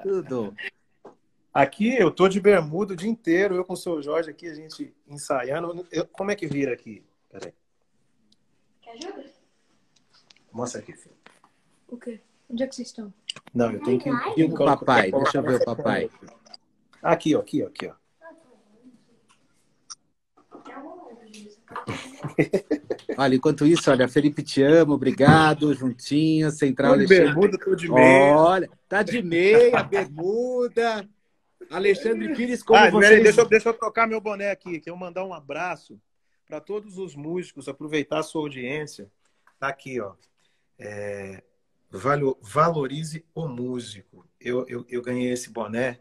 Speaker 2: Tudo. tudo.
Speaker 3: Aqui eu tô de bermuda o dia inteiro, eu com o seu Jorge aqui, a gente ensaiando. Eu, como é que vira aqui? Peraí.
Speaker 4: Quer ajuda?
Speaker 3: Mostra aqui, filho.
Speaker 4: O quê? Onde é que vocês estão?
Speaker 3: Não, eu tenho que.
Speaker 2: E o papai? Deixa eu ver o papai.
Speaker 3: Aqui, ó, aqui, ó, aqui, ó.
Speaker 2: Olha, enquanto isso, olha, Felipe te amo, obrigado, juntinho, Central
Speaker 3: de bermuda, tô de meia.
Speaker 2: Olha, tá de meia, bermuda. Alexandre Pires, como ah,
Speaker 3: vocês... deixa, eu, deixa eu trocar meu boné aqui, que eu mandar um abraço para todos os músicos, aproveitar a sua audiência. Tá aqui, ó. É, valorize o músico. Eu, eu, eu ganhei esse boné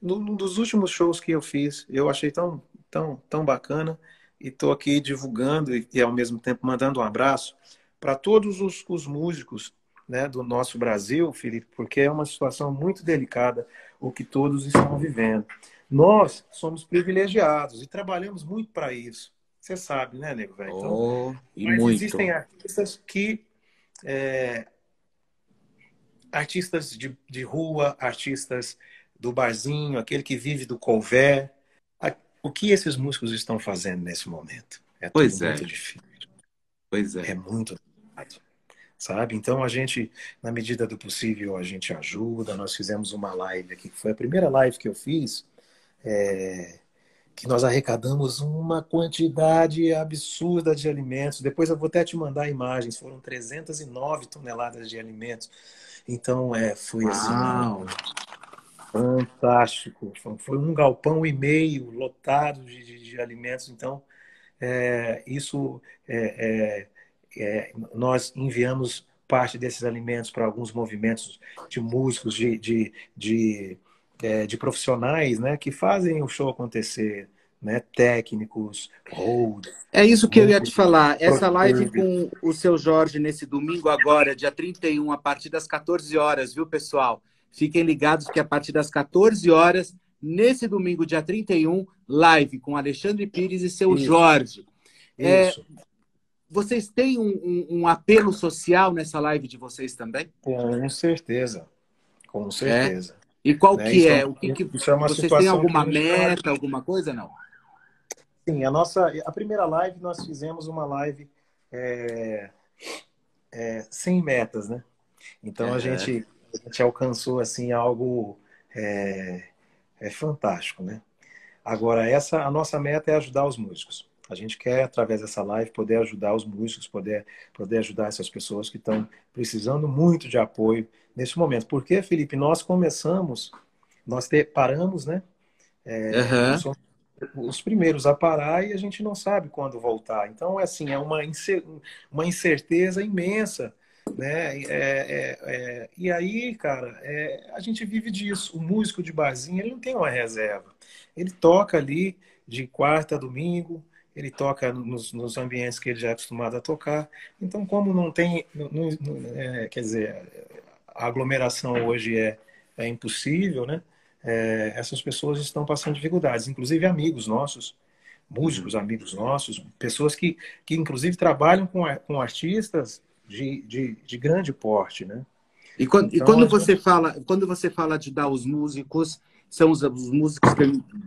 Speaker 3: num dos últimos shows que eu fiz. Eu achei tão, tão, tão bacana e estou aqui divulgando e, e, ao mesmo tempo mandando um abraço para todos os, os músicos né, do nosso Brasil, Felipe, porque é uma situação muito delicada o que todos estão vivendo. Nós somos privilegiados e trabalhamos muito para isso. Você sabe, né, nego velho?
Speaker 2: Então, oh,
Speaker 3: mas
Speaker 2: muito.
Speaker 3: existem artistas que. É, artistas de, de rua, artistas do barzinho, aquele que vive do couvé. O que esses músicos estão fazendo nesse momento?
Speaker 2: É pois
Speaker 3: é. muito difícil.
Speaker 2: Pois é.
Speaker 3: É muito sabe? Então a gente, na medida do possível, a gente ajuda. Nós fizemos uma live aqui, que foi a primeira live que eu fiz, é, que nós arrecadamos uma quantidade absurda de alimentos. Depois eu vou até te mandar imagens, foram 309 toneladas de alimentos. Então, é, foi assim,
Speaker 2: Uau.
Speaker 3: assim, fantástico. Foi um galpão e meio lotado de, de, de alimentos. Então, é, isso é, é é, nós enviamos parte desses alimentos para alguns movimentos de músicos, de, de, de, é, de, profissionais né, que fazem o show acontecer, né, técnicos, road.
Speaker 2: É isso que eu ia te falar. Essa live com o seu Jorge nesse domingo agora, dia 31, a partir das 14 horas, viu, pessoal? Fiquem ligados que a partir das 14 horas, nesse domingo, dia 31, live com Alexandre Pires e seu isso. Jorge. É, isso. É, vocês têm um, um, um, apelo social nessa live de vocês também?
Speaker 3: Com certeza. Com certeza. É?
Speaker 2: E qual né? que é? é? O que, que isso é uma vocês têm alguma meta, pode... alguma coisa, não?
Speaker 3: Sim, a nossa, a primeira live nós fizemos uma live é, é, sem metas, né? Então
Speaker 2: É.
Speaker 3: a, gente, a gente alcançou assim algo é, é fantástico, né? Agora, essa a nossa meta é ajudar os músicos. A gente quer, através dessa live, poder ajudar os músicos, poder, poder ajudar essas pessoas que estão precisando muito de apoio nesse momento. Porque, Felipe, nós começamos, nós te- paramos, né?
Speaker 2: Aham.
Speaker 3: Somos os primeiros a parar e a gente não sabe quando voltar. Então, é assim, é uma, uma incerteza imensa, né? É, é- é- e aí, cara, é, a gente vive disso. O músico de barzinho, ele não tem uma reserva. Ele toca ali de quarta a domingo, ele toca nos, nos ambientes que ele já é acostumado a tocar. Então, como não tem, não- não- é, quer dizer, a aglomeração hoje é, é impossível, né? É, essas pessoas estão passando dificuldades, inclusive amigos nossos, músicos, amigos nossos, pessoas que, que inclusive trabalham com, com artistas de, de, de grande porte, né?
Speaker 2: E quando, e
Speaker 3: Então,
Speaker 2: quando
Speaker 3: a
Speaker 2: você fala, quando você fala de dar os músicos, são os, os músicos que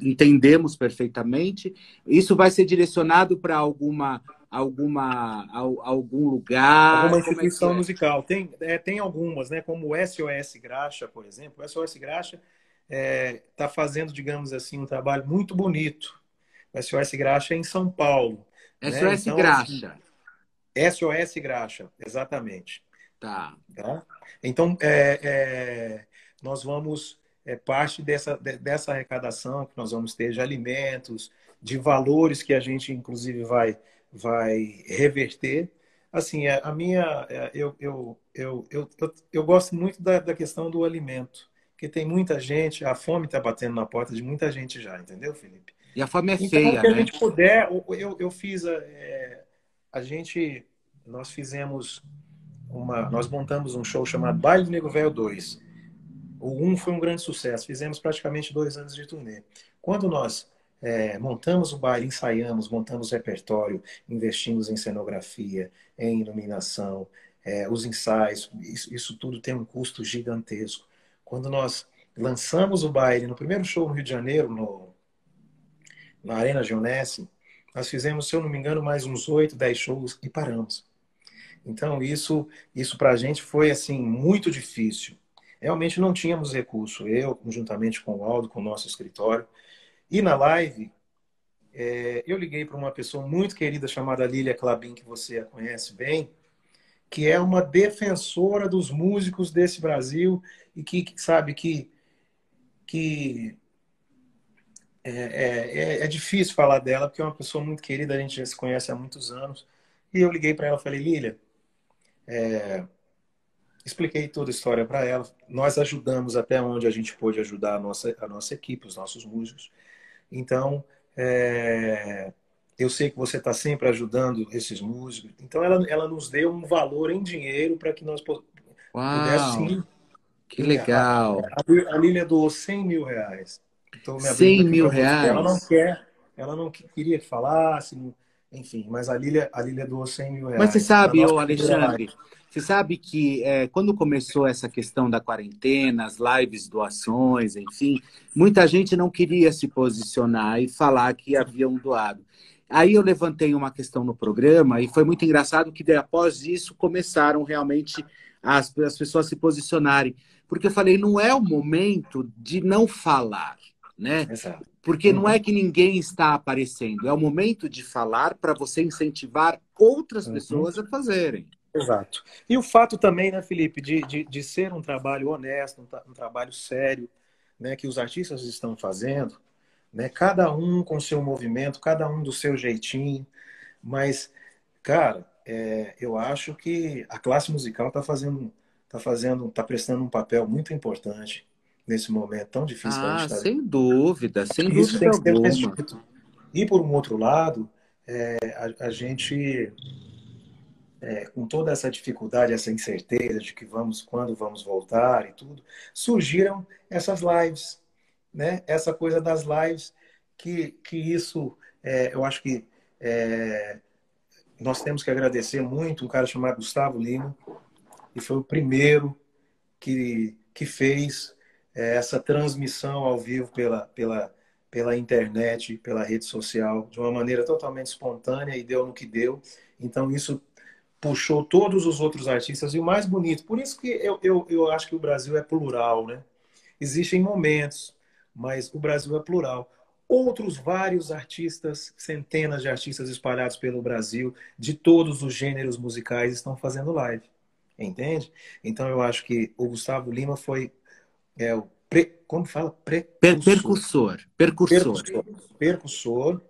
Speaker 2: entendemos perfeitamente. Isso vai ser direcionado para alguma, alguma, al- algum lugar.
Speaker 3: Alguma
Speaker 2: é
Speaker 3: instituição
Speaker 2: é?
Speaker 3: musical. Tem, é, tem algumas, né? Como o SOS Graxa, por exemplo. O SOS Graxa está fazendo, digamos assim, um trabalho muito bonito. O SOS Graxa é em São Paulo. né?
Speaker 2: SOS
Speaker 3: Então,
Speaker 2: Graxa.
Speaker 3: SOS Graxa, exatamente.
Speaker 2: Tá.
Speaker 3: Tá? Então, é, é, nós vamos, é, parte dessa, de- dessa arrecadação que nós vamos ter de alimentos, de valores que a gente, inclusive, vai, vai reverter. Assim, é, a minha, é, eu, eu, eu, eu, eu, gosto muito da, da questão do alimento, porque tem muita gente, a fome está batendo na porta de muita gente já, entendeu, Felipe?
Speaker 2: E a fome é
Speaker 3: Então,
Speaker 2: feia,
Speaker 3: o que a
Speaker 2: né?
Speaker 3: gente puder, eu, eu, eu fiz, é, a gente, nós fizemos uma, nós montamos um show chamado Baile do Nego Velho 2. O 1 um foi um grande sucesso, fizemos praticamente dois anos de turnê. Quando nós é, montamos o baile, ensaiamos, montamos repertório, investimos em cenografia, em iluminação, é, os ensaios, isso, isso tudo tem um custo gigantesco. Quando nós lançamos o baile no primeiro show no Rio de Janeiro, no, na Arena Geonesse, nós fizemos, se eu não me engano, mais uns 8, 10 shows e paramos. Então, isso, isso para a gente foi assim muito difícil. Realmente não tínhamos recurso. Eu, juntamente com o Aldo, com o nosso escritório. E na live, é, eu liguei para uma pessoa muito querida chamada Lília Clabin, que você a conhece bem, que é uma defensora dos músicos desse Brasil e que sabe que, que é, é, é, difícil falar dela, porque é uma pessoa muito querida, a gente já se conhece há muitos anos. E eu liguei para ela e falei, Lília, é, expliquei toda a história para ela. Nós ajudamos até onde a gente pôde ajudar a nossa, a nossa equipe, os nossos músicos. Então, é, eu sei que você está sempre ajudando esses músicos. Então, ela, ela nos deu um valor em dinheiro para que nós
Speaker 2: pudéssemos. Que legal!
Speaker 3: A, a Lília doou 100 mil reais.
Speaker 2: Então, 100 mil reais?
Speaker 3: Ela não quer, ela não queria que falasse, enfim, mas a Lília, a Lília doou 100 mil reais.
Speaker 2: Mas você sabe, ô Alexandre, você sabe que é, quando começou essa questão da quarentena, as lives, doações, enfim, muita gente não queria se posicionar e falar que haviam doado. Aí eu levantei uma questão no programa e foi muito engraçado que após isso começaram realmente as, as pessoas se posicionarem. Porque eu falei, não é o momento de não falar, né?
Speaker 3: Exato.
Speaker 2: Porque não é que ninguém está aparecendo, é o momento de falar para você incentivar outras pessoas a fazerem.
Speaker 3: Exato. E o fato também, né, Felipe, de, de, de ser um trabalho honesto, um, um, trabalho sério, né, que os artistas estão fazendo, né, cada um com seu movimento, cada um do seu jeitinho, mas, cara, é, eu acho que a classe musical está fazendo, tá fazendo, tá prestando um papel muito importante nesse momento tão difícil
Speaker 2: ah,
Speaker 3: que a gente está
Speaker 2: sem dúvida, sem
Speaker 3: Isso
Speaker 2: dúvida
Speaker 3: tem que ser
Speaker 2: alguma.
Speaker 3: E por um outro lado, é, a, a, gente, é, com toda essa dificuldade, essa incerteza de que vamos, quando vamos voltar e tudo, surgiram essas lives, né? Essa coisa das lives, que, que isso, é, eu acho que é, nós temos que agradecer muito um cara chamado Gustavo Lima, que foi o primeiro que, que fez essa transmissão ao vivo pela, pela, pela internet, pela rede social, de uma maneira totalmente espontânea e deu no que deu. Então, isso puxou todos os outros artistas e o mais bonito. Por isso que eu, eu, eu acho que o Brasil é plural, né? Existem momentos, mas o Brasil é plural. Outros vários artistas, centenas de artistas espalhados pelo Brasil, de todos os gêneros musicais, estão fazendo live. Entende? Então eu acho que o Gustavo Lima foi é, o pre, como fala?
Speaker 2: Precursor. Percursor.
Speaker 3: Percursor. Percursor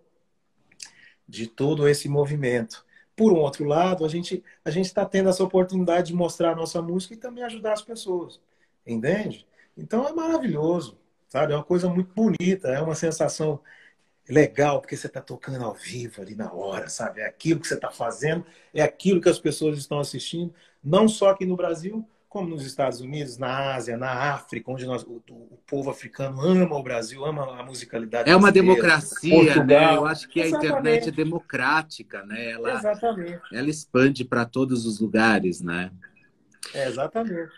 Speaker 3: de todo esse movimento. Por um outro lado, a gente a gente está tendo essa oportunidade de mostrar a nossa música e também ajudar as pessoas, entende? Então é maravilhoso, sabe? É uma coisa muito bonita, é uma sensação legal porque você está tocando ao vivo ali na hora, sabe? É aquilo que você está fazendo, é aquilo que as pessoas estão assistindo, não só aqui no Brasil, como nos Estados Unidos, na Ásia, na África, onde nós, o, o, povo africano ama o Brasil, ama a musicalidade.
Speaker 2: É uma democracia, né? Eu acho que a Exatamente. internet é democrática, né? Ela,
Speaker 3: Exatamente.
Speaker 2: Ela expande para todos os lugares, né?
Speaker 3: É, exatamente.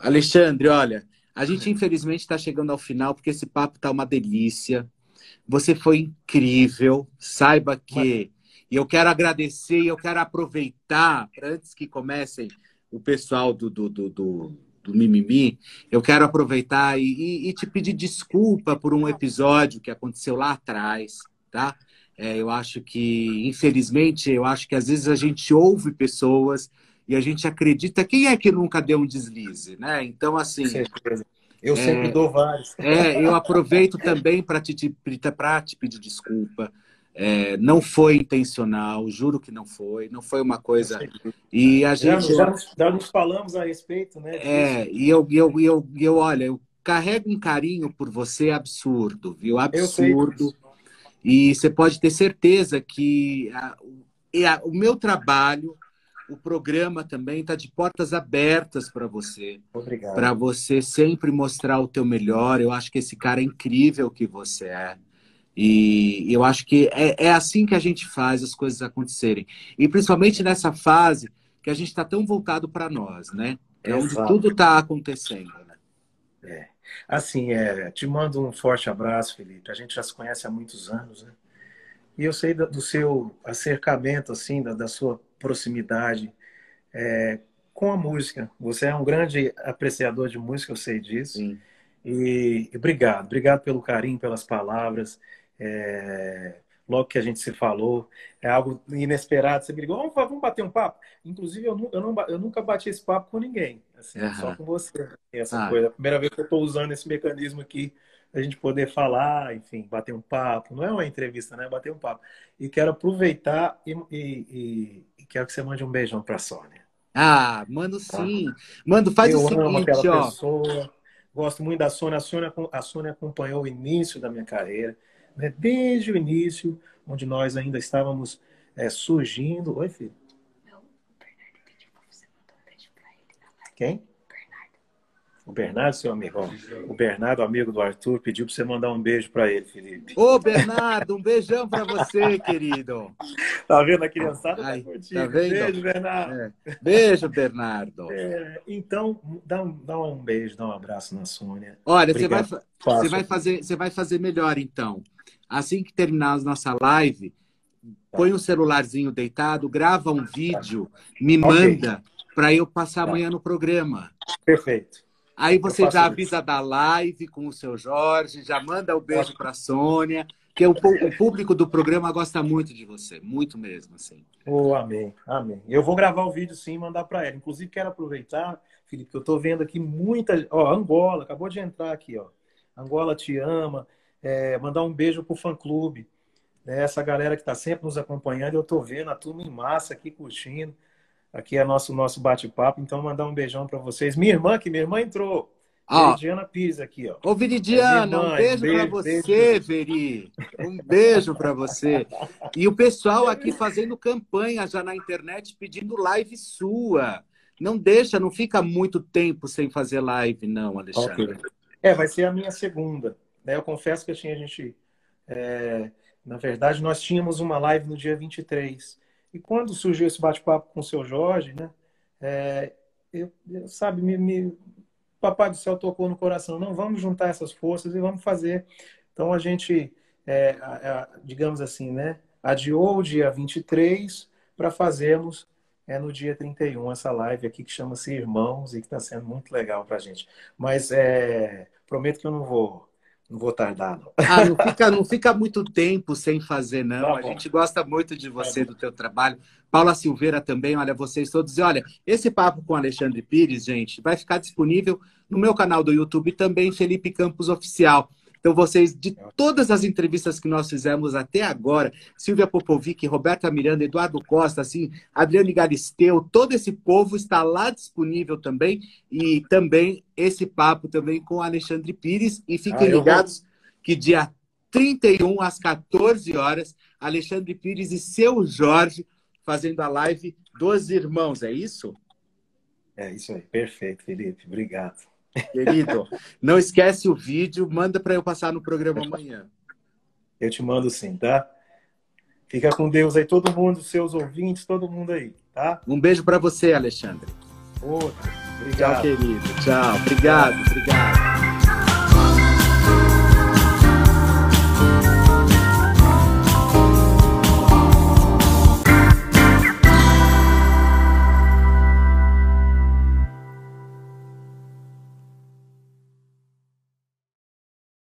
Speaker 2: Alexandre, olha, a gente infelizmente está chegando ao final porque esse papo está uma delícia. Você foi incrível. Saiba que e eu quero agradecer e eu quero aproveitar antes que comecem o pessoal do, do, do, do, do Mimimi, eu quero aproveitar e, e, e, te pedir desculpa por um episódio que aconteceu lá atrás, tá? É, eu acho que, infelizmente, eu acho que às vezes a gente ouve pessoas e a gente acredita. Quem é que nunca deu um deslize, né? Então, assim.
Speaker 3: Eu é, sempre dou vários.
Speaker 2: É, eu aproveito também para te, te, te pedir desculpa. É, não foi intencional, juro que não foi, não foi uma coisa. E a gente.
Speaker 3: Já, já, já nos falamos a respeito, né?
Speaker 2: É, e eu, eu, eu, eu, olha, eu carrego um carinho por você absurdo, viu? Absurdo. E você pode ter certeza que a, a, o meu trabalho, o programa também está de portas abertas para você.
Speaker 3: Obrigado.
Speaker 2: Para você sempre mostrar o teu melhor. Eu acho que esse cara é incrível que você é. E eu acho que é, é assim que a gente faz as coisas acontecerem. E principalmente nessa fase que a gente está tão voltado para nós, né? É onde tudo está acontecendo. Né?
Speaker 3: É. Assim, é, te mando um forte abraço, Felipe. A gente já se conhece há muitos anos, né? E eu sei do, seu acercamento, assim, da, da sua proximidade é, com a música. Você é um grande apreciador de música, eu sei disso. Sim. E, e obrigado, obrigado pelo carinho, pelas palavras. É, logo que a gente se falou, é algo inesperado. Você me ligou, vamos, vamos bater um papo? Inclusive, eu, eu, não, eu nunca bati esse papo com ninguém, assim, uhum. só com você. Essa ah. coisa. A primeira vez que eu estou usando esse mecanismo aqui, a gente poder falar, enfim, bater um papo. Não é uma entrevista, né? Bater um papo. E quero aproveitar e, e, e, quero que você mande um beijão para a Sônia.
Speaker 2: Ah, mando tá? sim. Mando, faz eu o seguinte, ó. Pessoa.
Speaker 3: Gosto muito da Sônia. A Sônia, a Sônia acompanhou o início da minha carreira né, desde o início, onde nós ainda estávamos é, surgindo. Oi, filho. Não, o Bernardo pediu para você mandar um beijo para ele. Quem? O Bernardo, seu amigo. O Bernardo, amigo do Arthur, pediu para você mandar um beijo para ele, Felipe.
Speaker 2: Ô, Bernardo, um beijão para você, querido.
Speaker 3: Tá vendo a criançada?
Speaker 2: Ai, tá, tá vendo?
Speaker 3: Beijo, Bernardo.
Speaker 2: É. Beijo, Bernardo.
Speaker 3: É, então, dá um, dá um beijo, dá um abraço na Sônia.
Speaker 2: Olha, você vai, você, vai fazer, você vai fazer melhor, então. Assim que terminar a nossa live, põe um celularzinho deitado, grava um vídeo, me manda okay. para eu passar tá. amanhã no programa.
Speaker 3: Perfeito.
Speaker 2: Aí você já avisa isso. da live com o seu Jorge, já manda o um beijo para a Sônia, que o, o, público do programa gosta muito de você, muito mesmo, assim.
Speaker 3: Oh, amém, amém. Eu vou gravar o vídeo sim e mandar para ela. Inclusive, quero aproveitar, Felipe, que eu estou vendo aqui muita. Ó, Angola, acabou de entrar aqui, ó. Angola te ama é, mandar um beijo para o fã-clube. Né? Essa galera que está sempre nos acompanhando, eu estou vendo a turma em massa aqui curtindo. Aqui é nosso nosso bate-papo, então mandar um beijão para vocês. Minha irmã, que minha irmã entrou.
Speaker 2: Ah,
Speaker 3: Veridiana Pisa aqui, ó.
Speaker 2: Ô, Veridiana, um beijo, beijo para você, beijo. Veri. Um beijo para você. E o pessoal aqui fazendo campanha já na internet pedindo live sua. Não deixa, não fica muito tempo sem fazer live, não, Alexandre. Okay.
Speaker 3: É, vai ser a minha segunda. Né? Eu confesso que tinha a gente. É, na verdade, nós tínhamos uma live no dia 23. E quando surgiu esse bate-papo com o seu Jorge, né? É, eu, eu, sabe, me, me, Papai do Céu tocou no coração. Não, vamos juntar essas forças e vamos fazer. Então a gente, é, a, a, digamos assim, né? Adiou o dia 23 para fazermos é no dia 31 essa live aqui que chama-se Irmãos e que está sendo muito legal para a gente. Mas é, prometo que eu não vou não vou tardar, não.
Speaker 2: Ah, não fica, não fica muito tempo sem fazer, não.
Speaker 3: Tá
Speaker 2: a gente gosta muito de você,
Speaker 3: Tá
Speaker 2: do teu trabalho. Paula Silveira também, olha, vocês todos. E olha, esse papo com Alexandre Pires, gente, vai ficar disponível no meu canal do YouTube também, Felipe Campos Oficial. Então, vocês, de todas as entrevistas que nós fizemos até agora, Silvia Popovic, Roberta Miranda, Eduardo Costa, assim, Adriane Galisteu, todo esse povo está lá disponível também. E também esse papo também com Alexandre Pires. E fiquem
Speaker 3: Ah, eu vou-
Speaker 2: ligados que dia 31, às 14 horas, Alexandre Pires e seu Jorge fazendo a live dos irmãos, é isso?
Speaker 3: É isso aí, perfeito, Felipe. Obrigado.
Speaker 2: Querido, não esquece o vídeo, manda para eu passar no programa amanhã.
Speaker 3: Eu te mando sim, tá? Fica com Deus aí, todo mundo, seus ouvintes, todo mundo aí, tá?
Speaker 2: Um beijo para você, Alexandre.
Speaker 3: Outro.
Speaker 2: Tchau,
Speaker 3: Obrigado.
Speaker 2: querido. Tchau. Obrigado, obrigado.